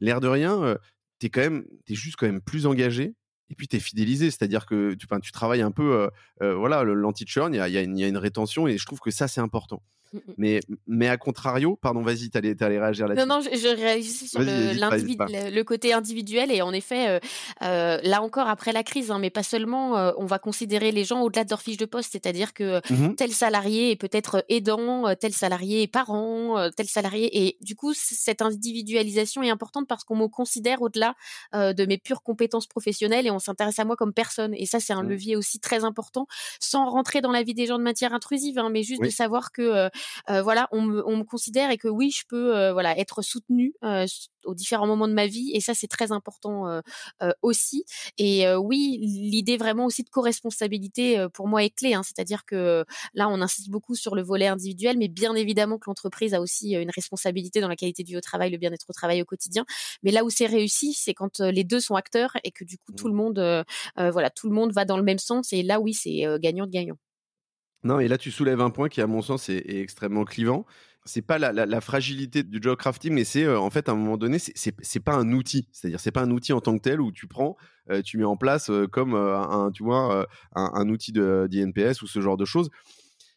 l'air de rien, tu es quand même, es juste quand même plus engagé, et puis tu es fidélisé, c'est-à-dire que tu, tu travailles un peu, voilà, l'anti-churn, il y a, y a, une rétention, et je trouve que ça, c'est important. Mmh, mmh. Mais, mais à contrario, pardon, vas-y, tu allais, allais, réagir là-dessus. Non, non, je, je réagissais sur le, le, côté individuel. Et en effet, euh, euh, là encore, après la crise, hein, mais pas seulement, euh, on va considérer les gens au-delà de leur fiche de poste. C'est-à-dire que mmh tel salarié est peut-être aidant, tel salarié est parent, tel salarié. Et du coup, cette individualisation est importante parce qu'on me considère au-delà de mes pures compétences professionnelles et on s'intéresse à moi comme personne. Et ça, c'est un levier aussi très important, sans rentrer dans la vie des gens de matière intrusive, hein, mais juste de savoir que voilà, on me, on me, considère et que oui, je peux euh, voilà être soutenue euh, aux différents moments de ma vie et ça c'est très important aussi. Et oui, l'idée vraiment aussi de co-responsabilité pour moi est clé. Hein, C'est-à-dire que là, on insiste beaucoup sur le volet individuel, mais bien évidemment que l'entreprise a aussi une responsabilité dans la qualité de vie au travail, le bien-être au travail au quotidien. Mais là où c'est réussi, c'est quand les deux sont acteurs et que du coup tout mmh. le monde, voilà, tout le monde va dans le même sens. Et là, oui, c'est gagnant de gagnant. Non, et là, tu soulèves un point qui, à mon sens, est, extrêmement clivant. C'est pas la, fragilité du job crafting, mais c'est euh, en fait à un moment donné, c'est pas un outil. C'est-à-dire, c'est pas un outil en tant que tel où tu prends, euh, tu mets en place euh, comme un, tu vois, un, outil de d'INPS ou ce genre de choses.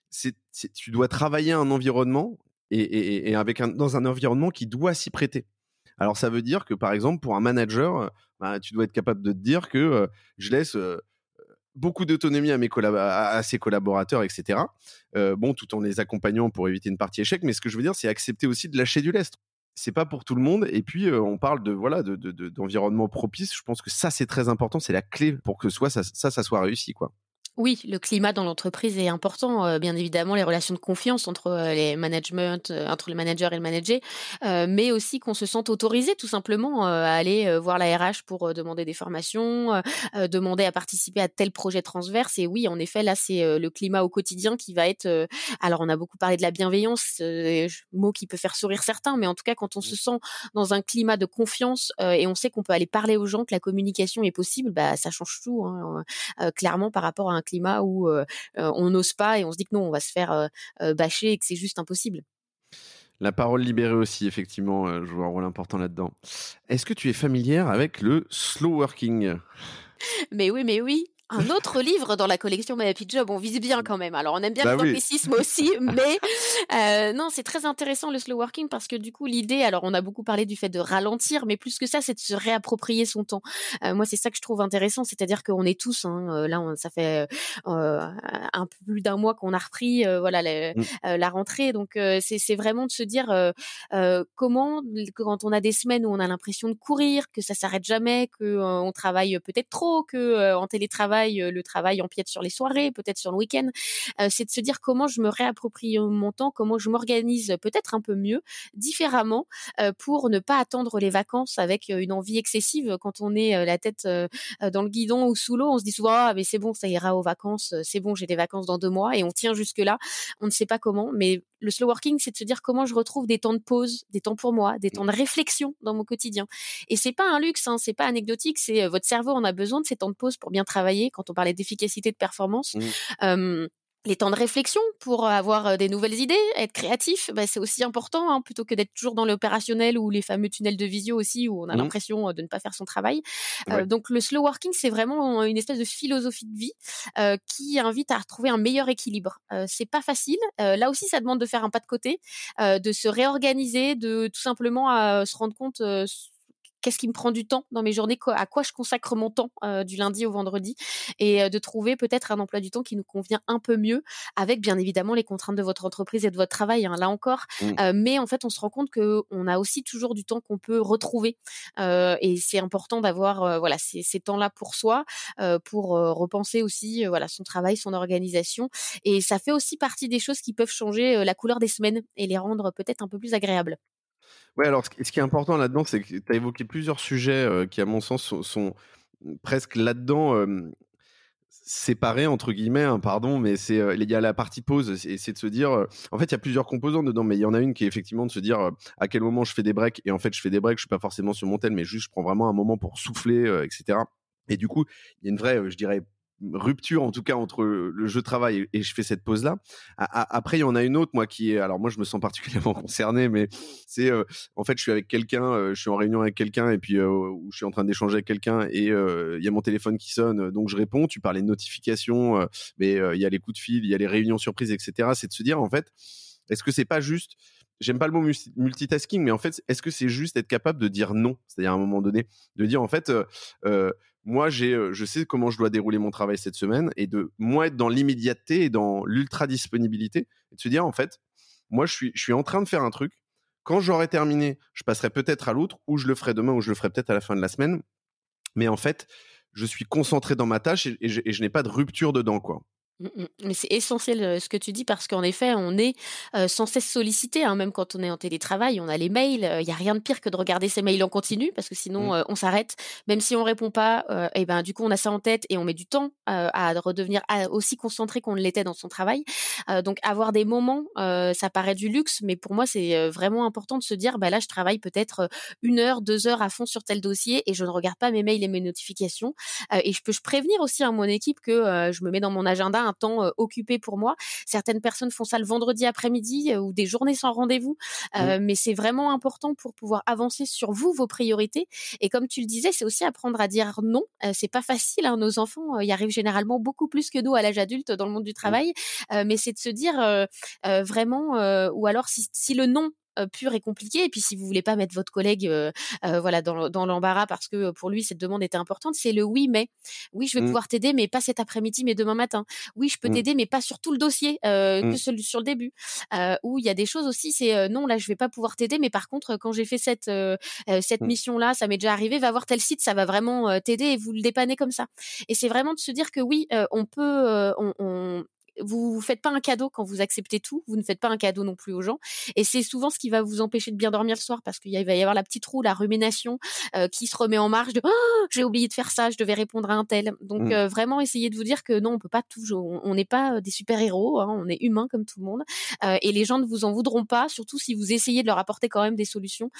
C'est, tu dois travailler un environnement et, avec dans un environnement qui doit s'y prêter. Alors ça veut dire que par exemple pour un manager, bah, tu dois être capable de te dire que je laisse beaucoup d'autonomie à, mes à, ses collaborateurs, etc. Euh, bon, tout en les accompagnant pour éviter une partie échec. Mais ce que je veux dire, c'est accepter aussi de lâcher du lest. C'est pas pour tout le monde. Et puis, euh, on parle de voilà d'environnement propice. Je pense que ça, c'est très important. C'est la clé pour que soit ça, ça, ça soit réussi, quoi. Oui, le climat dans l'entreprise est important. Euh, bien évidemment, les relations de confiance entre euh, les management, euh, entre le manager et le manager, mais aussi qu'on se sente autorisé tout simplement à aller voir la RH pour demander des formations, demander à participer à tel projet transverse. Et oui, en effet, là, c'est le climat au quotidien qui va être. alors, on a beaucoup parlé de la bienveillance, mot qui peut faire sourire certains, mais en tout cas, quand on se sent dans un climat de confiance et on sait qu'on peut aller parler aux gens, que la communication est possible, bah, ça change tout, hein, clairement, par rapport à un climat où on n'ose pas et on se dit que non, on va se faire bâcher et que c'est juste impossible. La parole libérée aussi, effectivement, joue un rôle important là-dedans. Est-ce que tu es familière avec le slow working? Mais oui, mais oui un (laughs) autre livre dans la collection My Happy Job. On vise bien quand même. Alors, on aime bien bah le oui. (laughs) aussi, mais euh, non, c'est très intéressant le slow working parce que du coup, l'idée, alors on a beaucoup parlé du fait de ralentir, mais plus que ça, c'est de se réapproprier son temps. Euh, moi, c'est ça que je trouve intéressant, c'est-à-dire qu'on est tous, hein, euh, là, on, ça fait euh, un peu plus d'un mois qu'on a repris, euh, voilà, la, mm. la rentrée. Donc, c'est vraiment de se dire comment, quand on a des semaines où on a l'impression de courir, que ça s'arrête jamais, que on travaille peut-être trop, que en télétravail travail, le travail empiète sur les soirées, peut-être sur le week-end. c'est de se dire comment je me réapproprie mon temps, comment je m'organise peut-être un peu mieux, différemment, pour ne pas attendre les vacances avec une envie excessive quand on est la tête dans le guidon ou sous l'eau. On se dit souvent ah mais c'est bon, ça ira aux vacances, c'est bon, j'ai des vacances dans deux mois et on tient jusque là. On ne sait pas comment, mais le slow working, c'est de se dire comment je retrouve des temps de pause, des temps pour moi, des temps de réflexion dans mon quotidien. Et c'est pas un luxe, hein, c'est pas anecdotique, c'est votre cerveau en a besoin de ces temps de pause pour bien travailler. Quand on parlait d'efficacité de performance, mmh les temps de réflexion pour avoir des nouvelles idées, être créatif, bah, c'est aussi important hein, plutôt que d'être toujours dans l'opérationnel ou les fameux tunnels de visio aussi où on a mmh l'impression de ne pas faire son travail. donc le slow working, c'est vraiment une espèce de philosophie de vie qui invite à retrouver un meilleur équilibre. c'est pas facile. là aussi, ça demande de faire un pas de côté, de se réorganiser, de tout simplement se rendre compte qu'est-ce qui me prend du temps dans mes journées, à quoi je consacre mon temps euh, du lundi au vendredi, et euh, de trouver peut-être un emploi du temps qui nous convient un peu mieux, avec bien évidemment les contraintes de votre entreprise et de votre travail, hein, là encore. Mmh. Euh, mais en fait, on se rend compte que on a aussi toujours du temps qu'on peut retrouver, et c'est important d'avoir voilà ces, ces temps-là pour soi, pour repenser aussi voilà son travail, son organisation, et ça fait aussi partie des choses qui peuvent changer la couleur des semaines et les rendre peut-être un peu plus agréables. Ouais, alors ce qui est important là-dedans, c'est que tu as évoqué plusieurs sujets euh, qui, à mon sens, sont, presque là-dedans séparés, entre guillemets, hein, pardon, mais c'est il y a la partie pause, et c'est de se dire, en fait, il y a plusieurs composants dedans, mais il y en a une qui est effectivement de se dire à quel moment je fais des breaks, et en fait, je fais des breaks, je suis pas forcément sur mon tel, mais juste je prends vraiment un moment pour souffler, etc. Et du coup, il y a une vraie, je dirais, rupture en tout cas entre le jeu de travail et, je fais cette pause là. après il y en a une autre moi qui est alors moi je me sens particulièrement (laughs) concerné mais c'est euh, en fait je suis avec quelqu'un, euh, je suis en réunion avec quelqu'un et puis euh, je suis en train d'échanger avec quelqu'un et il y a mon téléphone qui sonne donc je réponds. Tu parlais de notifications mais il y a les coups de fil, il y a les réunions surprises etc. C'est de se dire en fait est-ce que c'est pas juste j'aime pas le mot multitasking, mais en fait, est-ce que c'est juste être capable de dire non? C'est-à-dire à un moment donné, de dire en fait, moi j'ai euh, je sais comment je dois dérouler mon travail cette semaine et de moi être dans l'immédiateté et dans l'ultra disponibilité et de se dire en fait moi je suis je suis en train de faire un truc. Quand j'aurai terminé je passerai peut-être à l'autre ou je le ferai demain ou je le ferai peut-être à la fin de la semaine. Mais en fait je suis concentré dans ma tâche et, je, je n'ai pas de rupture dedans quoi. Mais c'est essentiel ce que tu dis parce qu'en effet, on est sans cesse sollicité, hein, même quand on est en télétravail, on a les mails. Il n'y a rien de pire que de regarder ces mails en continu parce que sinon mmh. on s'arrête. Même si on répond pas, et ben du coup on a ça en tête et on met du temps à redevenir aussi concentré qu'on l'était dans son travail. donc avoir des moments, ça paraît du luxe, mais pour moi c'est vraiment important de se dire, bah là je travaille peut-être une heure, deux heures à fond sur tel dossier et je ne regarde pas mes mails et mes notifications. et je peux je prévenir aussi à mon équipe que je me mets dans mon agenda un temps occupé pour moi. Certaines personnes font ça le vendredi après-midi ou des journées sans rendez-vous, mmh. mais c'est vraiment important pour pouvoir avancer sur vous, vos priorités. Et comme tu le disais, c'est aussi apprendre à dire non. c'est pas facile. Hein, nos enfants y arrivent généralement beaucoup plus que nous à l'âge adulte dans le monde du mmh. travail, mais c'est de se dire vraiment, ou alors si, si le non euh, pur et compliqué. Et puis si vous voulez pas mettre votre collègue euh, euh, voilà dans, dans l'embarras parce que pour lui cette demande était importante, c'est le oui mais. Oui, je vais mmh. pouvoir t'aider, mais pas cet après-midi, mais demain matin. Oui, je peux mmh. t'aider, mais pas sur tout le dossier, que mmh. sur le début. où il y a des choses aussi, c'est non là je vais pas pouvoir t'aider, mais par contre quand j'ai fait cette cette mission là, ça m'est déjà arrivé, va voir tel site, ça va vraiment t'aider et vous le dépanner comme ça. Et c'est vraiment de se dire que oui, on peut, on, vous ne faites pas un cadeau quand vous acceptez tout, vous ne faites pas un cadeau non plus aux gens. Et c'est souvent ce qui va vous empêcher de bien dormir le soir parce qu'il va y avoir la petite roue, la rumination euh, qui se remet en marche de oh, j'ai oublié de faire ça, je devais répondre à un tel. Donc mmh. euh, vraiment essayer de vous dire que non, on peut pas toujours, on n'est pas euh, des super héros, hein, on est humain comme tout le monde. et les gens ne vous en voudront pas, surtout si vous essayez de leur apporter quand même des solutions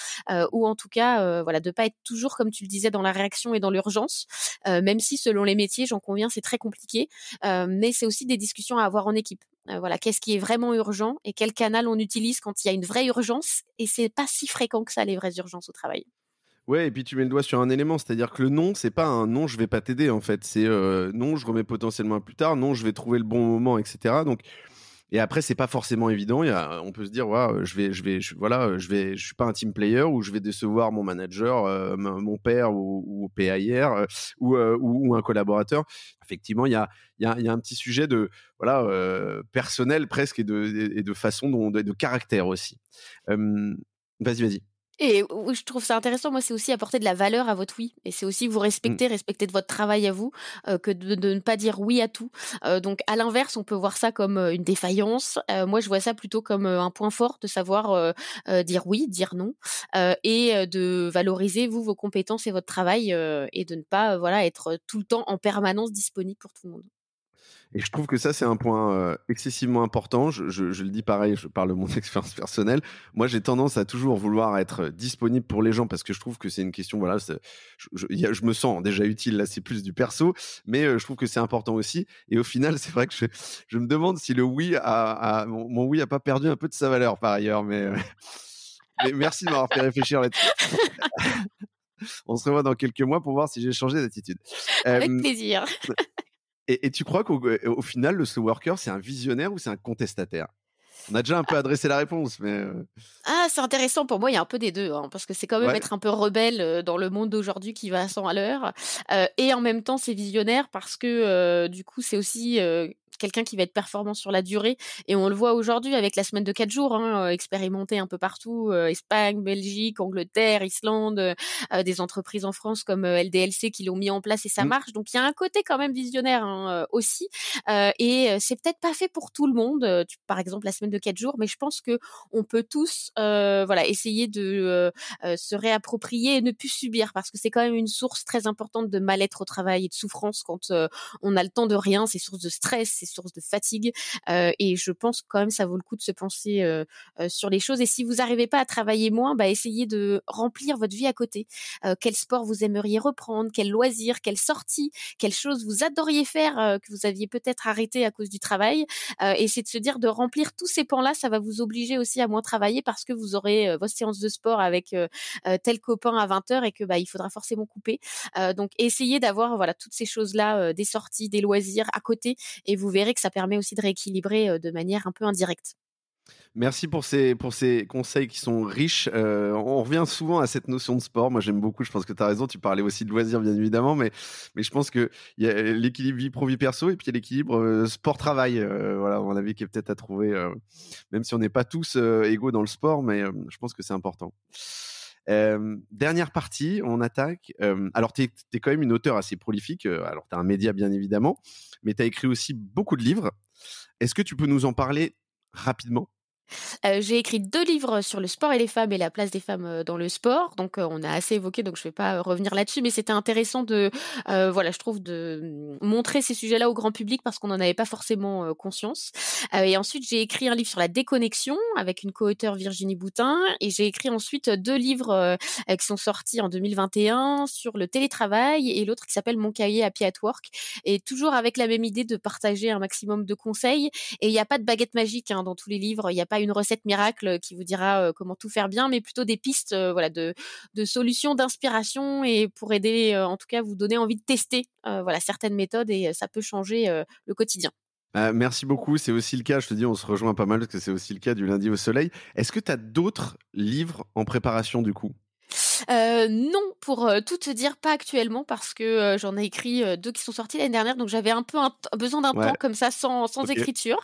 ou en tout cas voilà de pas être toujours comme tu le disais dans la réaction et dans l'urgence, même si selon les métiers, j'en conviens, c'est très compliqué. mais c'est aussi des discussions à en équipe. Euh, voilà, qu'est-ce qui est vraiment urgent et quel canal on utilise quand il y a une vraie urgence. Et c'est pas si fréquent que ça les vraies urgences au travail. Ouais, et puis tu mets le doigt sur un élément, c'est-à-dire que le non, c'est pas un non, je vais pas t'aider en fait, c'est euh, non, je remets potentiellement plus tard, non, je vais trouver le bon moment, etc. Donc et après, c'est pas forcément évident. Il y a, on peut se dire, ouais, je vais, je vais, je, voilà, je vais, je suis pas un team player ou je vais décevoir mon manager, euh, mon père ou, ou PAIR euh, ou, euh, ou, un collaborateur. Effectivement, il y a, il y a, il y a un petit sujet de, voilà, personnel presque et de, et de façon de, de caractère aussi. vas-y, vas-y. Et oui, je trouve ça intéressant. Moi, c'est aussi apporter de la valeur à votre oui. Et c'est aussi vous respecter, mmh. respecter de votre travail à vous, euh, que de, ne pas dire oui à tout. Euh, donc, à l'inverse, on peut voir ça comme euh, une défaillance. moi, je vois ça plutôt comme un point fort de savoir dire oui, dire non, et de valoriser vous vos compétences et votre travail, et de ne pas voilà être tout le temps en permanence disponible pour tout le monde. Et je trouve que ça, c'est un point euh, excessivement important. Je, je, je, le dis pareil, je parle de mon (laughs) expérience personnelle. Moi, j'ai tendance à toujours vouloir être disponible pour les gens parce que je trouve que c'est une question, voilà, je, je, me sens déjà utile, là, c'est plus du perso, mais euh, je trouve que c'est important aussi. Et au final, (laughs) c'est vrai que je, je me demande si le oui a, a mon, oui a pas perdu un peu de sa valeur par ailleurs, mais, euh, (laughs) mais merci de m'avoir fait réfléchir là-dessus. On se revoit dans quelques mois pour voir si j'ai changé d'attitude. Avec plaisir. Et, tu crois qu'au euh, final, le slow worker, c'est un visionnaire ou c'est un contestataire? On a déjà un peu adressé la réponse, mais. Euh ah, c'est intéressant pour moi. Il y a un peu des deux, hein, parce que c'est quand même être un peu rebelle euh, dans le monde d'aujourd'hui qui va à 100 à l'heure, et en même temps c'est visionnaire parce que du coup c'est aussi quelqu'un qui va être performant sur la durée. Et on le voit aujourd'hui avec la semaine de quatre jours, hein, expérimentée un peu partout, Espagne, Belgique, Angleterre, Islande, des entreprises en France comme LDLC qui l'ont mis en place et ça mmh. marche. Donc il y a un côté quand même visionnaire hein, aussi. et c'est peut-être pas fait pour tout le monde. par exemple la semaine de quatre jours, mais je pense que on peut tous, voilà, essayer de se réapproprier et ne plus subir parce que c'est quand même une source très importante de mal-être au travail et de souffrance quand on a le temps de rien. C'est source de stress, c'est source de fatigue. et je pense quand même ça vaut le coup de se penser sur les choses. Et si vous n'arrivez pas à travailler moins, bah essayez de remplir votre vie à côté. quel sport vous aimeriez reprendre, quel loisir, quelle sortie, quelle chose vous adoriez faire que vous aviez peut-être arrêté à cause du travail. et c'est de se dire de remplir tous ces pans-là, ça va vous obliger aussi à moins travailler parce que vous aurez vos séances de sport avec tel copain à 20 h et que bah il faudra forcément couper. donc essayez d'avoir voilà toutes ces choses-là, des sorties, des loisirs à côté et vous verrez que ça permet aussi de rééquilibrer de manière un peu indirecte. Merci pour ces, pour ces conseils qui sont riches. on revient souvent à cette notion de sport. Moi, j'aime beaucoup. Je pense que tu as raison. Tu parlais aussi de loisirs, bien évidemment. Mais, mais je pense qu'il y a l'équilibre vie pro-vie perso et puis l'équilibre sport-travail. voilà, mon avis, qui est peut-être à trouver, même si on n'est pas tous égaux dans le sport. Mais je pense que c'est important. Dernière partie, on attaque. alors, tu es, quand même une auteure assez prolifique. alors, tu un média, bien évidemment mais tu as écrit aussi beaucoup de livres. Est-ce que tu peux nous en parler rapidement? J'ai écrit deux livres sur le sport et les femmes et la place des femmes dans le sport. Donc on a assez évoqué, donc je ne vais pas revenir là-dessus, mais c'était intéressant de, voilà, je trouve de mmh, montrer ces sujets-là au grand public parce qu'on n'en avait pas forcément conscience. et ensuite j'ai écrit un livre sur la déconnexion avec une co-auteure Virginie Boutin et j'ai écrit ensuite deux livres qui sont sortis en 2021 sur le télétravail et l'autre qui s'appelle Mon cahier Happy at Work et toujours avec la même idée de partager un maximum de conseils. Et il n'y a pas de baguette magique hein, dans tous les livres, il n'y a pas une recette miracle qui vous dira comment tout faire bien, mais plutôt des pistes, voilà, de, de solutions, d'inspiration et pour aider, en tout cas, vous donner envie de tester, voilà, certaines méthodes et ça peut changer le quotidien. Bah, merci beaucoup. C'est aussi le cas, je te dis, on se rejoint pas mal parce que c'est aussi le cas du lundi au soleil. Est-ce que tu as d'autres livres en préparation du coup? Euh, non, pour euh, tout te dire, pas actuellement parce que euh, j'en ai écrit deux qui sont sortis l'année dernière, donc j'avais un peu besoin d'un temps comme ça sans, sans écriture.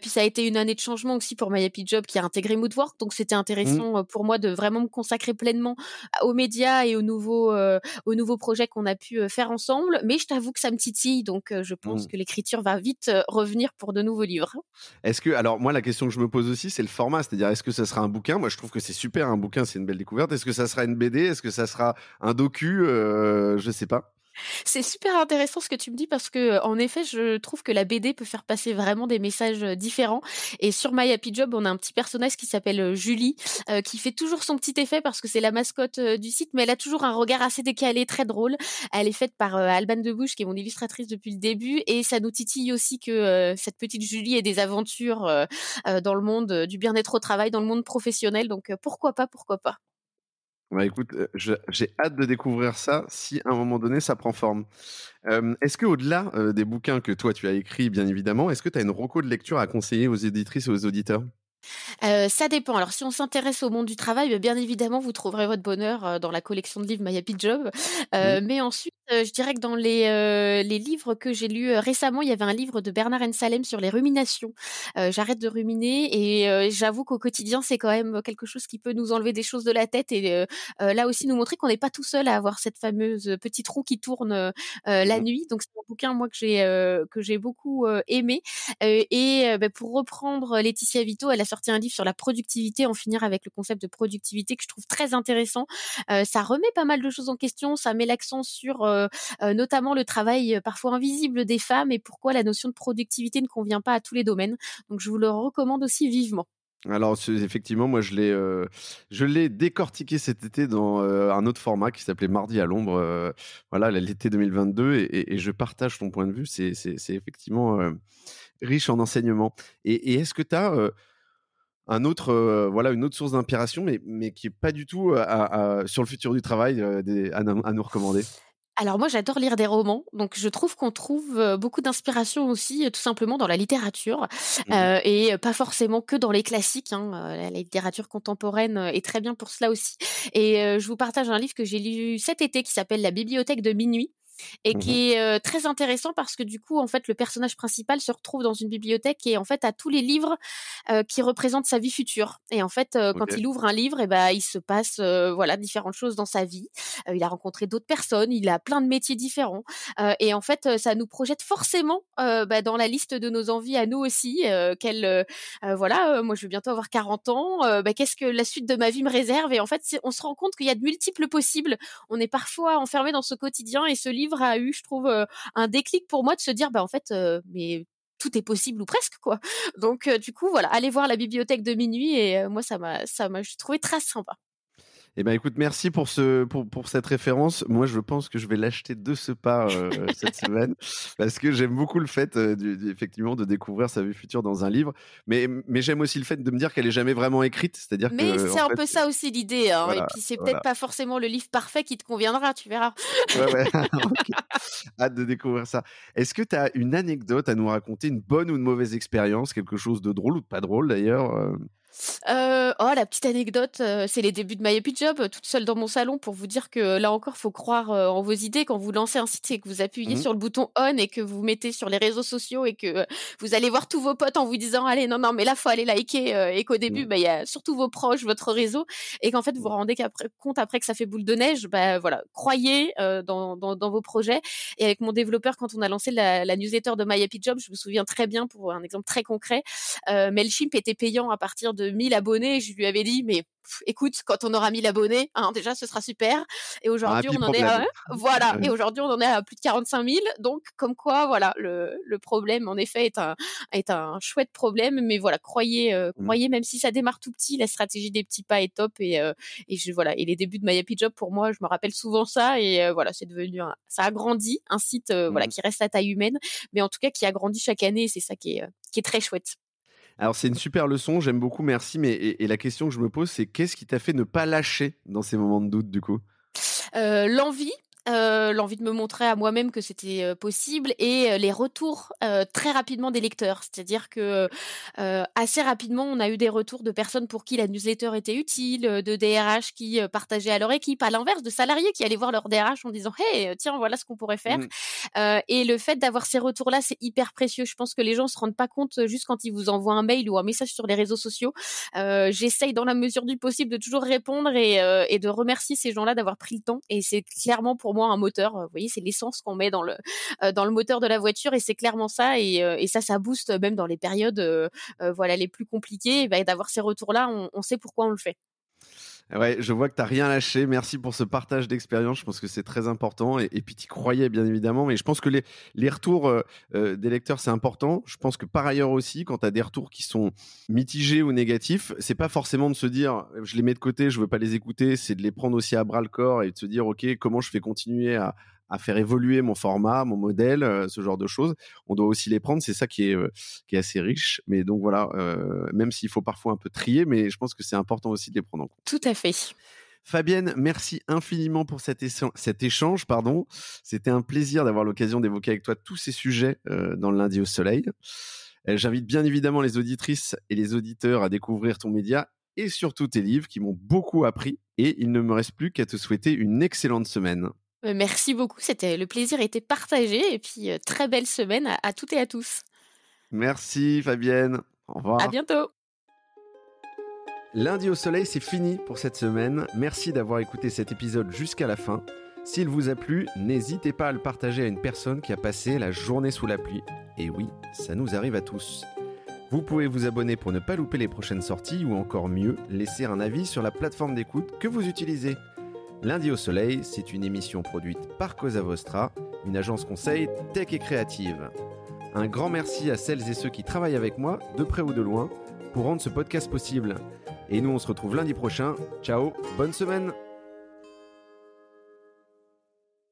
puis ça a été une année de changement aussi pour My Happy Job qui a intégré Moodwork, donc c'était mmh. intéressant pour moi de vraiment me consacrer pleinement aux médias et aux nouveaux aux nouveaux projets qu'on a pu faire ensemble. Mais je t'avoue que ça me titille, donc je pense mmh. que l'écriture va vite revenir pour de nouveaux livres. Est-ce que alors moi la question que je me pose aussi c'est le format, c'est-à-dire est-ce que ça sera un bouquin? Moi je trouve que c'est super un bouquin, c'est une belle découverte. Est-ce que ça sera une BD Est-ce que ça sera un docu euh, Je sais pas. C'est super intéressant ce que tu me dis parce que en effet, je trouve que la BD peut faire passer vraiment des messages différents. Et sur My Happy Job, on a un petit personnage qui s'appelle Julie, qui fait toujours son petit effet parce que c'est la mascotte du site, mais elle a toujours un regard assez décalé, très drôle. Elle est faite par Alban Debouche, qui est mon illustratrice depuis le début, et ça nous titille aussi que cette petite Julie ait des aventures dans le monde du bien-être au travail, dans le monde professionnel. Donc pourquoi pas, pourquoi pas. Bah écoute, j'ai hâte de découvrir ça si à un moment donné ça prend forme. est-ce que au-delà des bouquins que toi tu as écrits, bien évidemment, est-ce que tu as une reco de lecture à conseiller aux éditrices et aux auditeurs? Ça dépend. Alors, si on s'intéresse au monde du travail, bah, bien évidemment, vous trouverez votre bonheur dans la collection de livres My Happy Job. Mais ensuite, je dirais que dans les, les livres que j'ai lus récemment, il y avait un livre de Bernard Salem sur les ruminations. J'arrête de ruminer et j'avoue qu'au quotidien, c'est quand même quelque chose qui peut nous enlever des choses de la tête et là aussi nous montrer qu'on n'est pas tout seul à avoir cette fameuse petite roue qui tourne la mmh. nuit. Donc c'est un bouquin moi que j'ai que j'ai beaucoup aimé. et bah, pour reprendre Laetitia Vito, elle a sorti un livre sur la productivité, en finir avec le concept de productivité que je trouve très intéressant. ça remet pas mal de choses en question, ça met l'accent sur notamment le travail parfois invisible des femmes et pourquoi la notion de productivité ne convient pas à tous les domaines. Donc je vous le recommande aussi vivement. Alors effectivement, moi je l'ai, je l'ai décortiqué cet été dans un autre format qui s'appelait Mardi à l'ombre. voilà, l'été 2022, et, je partage ton point de vue. C'est, c'est, effectivement riche en enseignements. Et, est-ce que tu as un autre, voilà, une autre source d'inspiration, mais, mais qui est pas du tout sur le futur du travail à, nous recommander? Alors moi j'adore lire des romans, donc je trouve qu'on trouve beaucoup d'inspiration aussi tout simplement dans la littérature mmh et pas forcément que dans les classiques. Hein, la littérature contemporaine est très bien pour cela aussi. Et je vous partage un livre que j'ai lu cet été qui s'appelle La bibliothèque de minuit et mmh qui est très intéressant parce que du coup en fait le personnage principal se retrouve dans une bibliothèque et en fait a tous les livres qui représentent sa vie future. Et en fait quand il ouvre un livre et ben il se passe voilà différentes choses dans sa vie. Il a rencontré d'autres personnes il a plein de métiers différents et en fait ça nous projette forcément bah, dans la liste de nos envies à nous aussi quelle voilà moi je vais bientôt avoir 40 ans bah, qu'est-ce que la suite de ma vie me réserve? Et en fait on se rend compte qu'il y a de multiples possibles on est parfois enfermé dans ce quotidien et ce livre a eu, je trouve, un déclic pour moi de se dire, bah en fait, mais tout est possible ou presque quoi. Donc du coup voilà, allez voir la bibliothèque de minuit et moi ça m'a ça m'a trouvé très sympa. Eh ben écoute, merci pour ce pour, pour cette référence. Moi, je pense que je vais l'acheter de ce pas euh, (laughs) cette semaine parce que j'aime beaucoup le fait euh, du, effectivement de découvrir sa vie future dans un livre, mais mais j'aime aussi le fait de me dire qu'elle est jamais vraiment écrite, c'est-à-dire mais c'est un peu ça aussi l'idée, hein. et puis c'est peut-être pas forcément le livre parfait qui te conviendra, tu verras. Ouais, ouais. (laughs) (laughs) Hâte de découvrir ça. Est-ce que tu as une anecdote à nous raconter, une bonne ou une mauvaise expérience, quelque chose de drôle ou de pas drôle d'ailleurs euh? Euh, oh, la petite anecdote, euh, c'est les débuts de My Happy Job, toute seule dans mon salon pour vous dire que là encore, faut croire euh, en vos idées. Quand vous lancez un site et que vous appuyez mmh sur le bouton on et que vous mettez sur les réseaux sociaux et que vous allez voir tous vos potes en vous disant allez non non mais là faut aller liker et qu'au début mmh. bah il y a surtout vos proches, votre réseau et qu'en fait vous vous rendez compte après que ça fait boule de neige. Bah voilà, croyez dans, dans, dans, vos projets. Et avec mon développeur, quand on a lancé la, la, newsletter de My Happy Job, je me souviens très bien pour un exemple très concret, Mailchimp était payant à partir de 1000 abonnés. Je lui avais dit, mais écoute, quand on aura 1000 abonnés, hein, déjà, ce sera super. Et aujourd'hui, on en est à, voilà. Et aujourd'hui, on en est à plus de 45 000. Donc, comme quoi, voilà, le, le problème, en effet, est un, est un chouette problème. Mais voilà, croyez, euh, mmh. croyez, même si ça démarre tout petit, la stratégie des petits pas est top. Et, euh, et je, voilà. Et les débuts de My Happy Job, pour moi, je me rappelle souvent ça. Et euh, voilà, c'est devenu un, ça a grandi, un site, voilà, mmh. qui reste à taille humaine, mais en tout cas, qui a grandi chaque année. C'est ça qui est, qui est très chouette. Alors c'est une super leçon, j'aime beaucoup, merci. Mais et, la question que je me pose, c'est qu'est-ce qui t'a fait ne pas lâcher dans ces moments de doute du coup? Euh, L'envie, euh, l'envie de me montrer à moi-même que c'était euh, possible et euh, les retours très rapidement des lecteurs. C'est-à-dire que assez rapidement, on a eu des retours de personnes pour qui la newsletter était utile, de DRH qui partageaient à leur équipe, à l'inverse de salariés qui allaient voir leur DRH en disant Hey, tiens, voilà ce qu'on pourrait faire. Mmh. et le fait d'avoir ces retours-là, c'est hyper précieux. Je pense que les gens se rendent pas compte juste quand ils vous envoient un mail ou un message sur les réseaux sociaux. J'essaye dans la mesure du possible de toujours répondre et, et de remercier ces gens-là d'avoir pris le temps. Et c'est clairement pour moi un moteur. Vous voyez, c'est l'essence qu'on met dans le dans le moteur de la voiture et c'est clairement ça. Et, et, ça, ça booste même dans les périodes voilà les plus compliquées. Bah, d'avoir ces retours-là, on sait pourquoi on le fait. Ouais, je vois que tu n'as rien lâché. Merci pour ce partage d'expérience. Je pense que c'est très important. Et, puis, tu croyais, bien évidemment. Mais je pense que les, les retours euh, euh, des lecteurs, c'est important. Je pense que par ailleurs aussi, quand tu as des retours qui sont mitigés ou négatifs, c'est pas forcément de se dire, je les mets de côté, je veux pas les écouter. C'est de les prendre aussi à bras le corps et de se dire, OK, comment je fais continuer à, à faire évoluer mon format, mon modèle, euh, ce genre de choses. On doit aussi les prendre. C'est ça qui est, euh, qui est assez riche. Mais donc voilà, euh, même s'il faut parfois un peu trier, mais je pense que c'est important aussi de les prendre en compte. Tout à fait. Fabienne, merci infiniment pour cet, cet échange. Pardon, c'était un plaisir d'avoir l'occasion d'évoquer avec toi tous ces sujets dans le lundi au soleil. J'invite bien évidemment les auditrices et les auditeurs à découvrir ton média et surtout tes livres qui m'ont beaucoup appris. Et il ne me reste plus qu'à te souhaiter une excellente semaine. Merci beaucoup, c'était le plaisir était partagé et puis très belle semaine à, à toutes et à tous. Merci Fabienne. Au revoir. À bientôt. Lundi au soleil, c'est fini pour cette semaine. Merci d'avoir écouté cet épisode jusqu'à la fin. S'il vous a plu, n'hésitez pas à le partager à une personne qui a passé la journée sous la pluie. Et oui, ça nous arrive à tous. Vous pouvez vous abonner pour ne pas louper les prochaines sorties ou encore mieux, laisser un avis sur la plateforme d'écoute que vous utilisez. Lundi au soleil, c'est une émission produite par Cosa Vostra, une agence conseil tech et créative. Un grand merci à celles et ceux qui travaillent avec moi, de près ou de loin, pour rendre ce podcast possible. Et nous, on se retrouve lundi prochain. Ciao, bonne semaine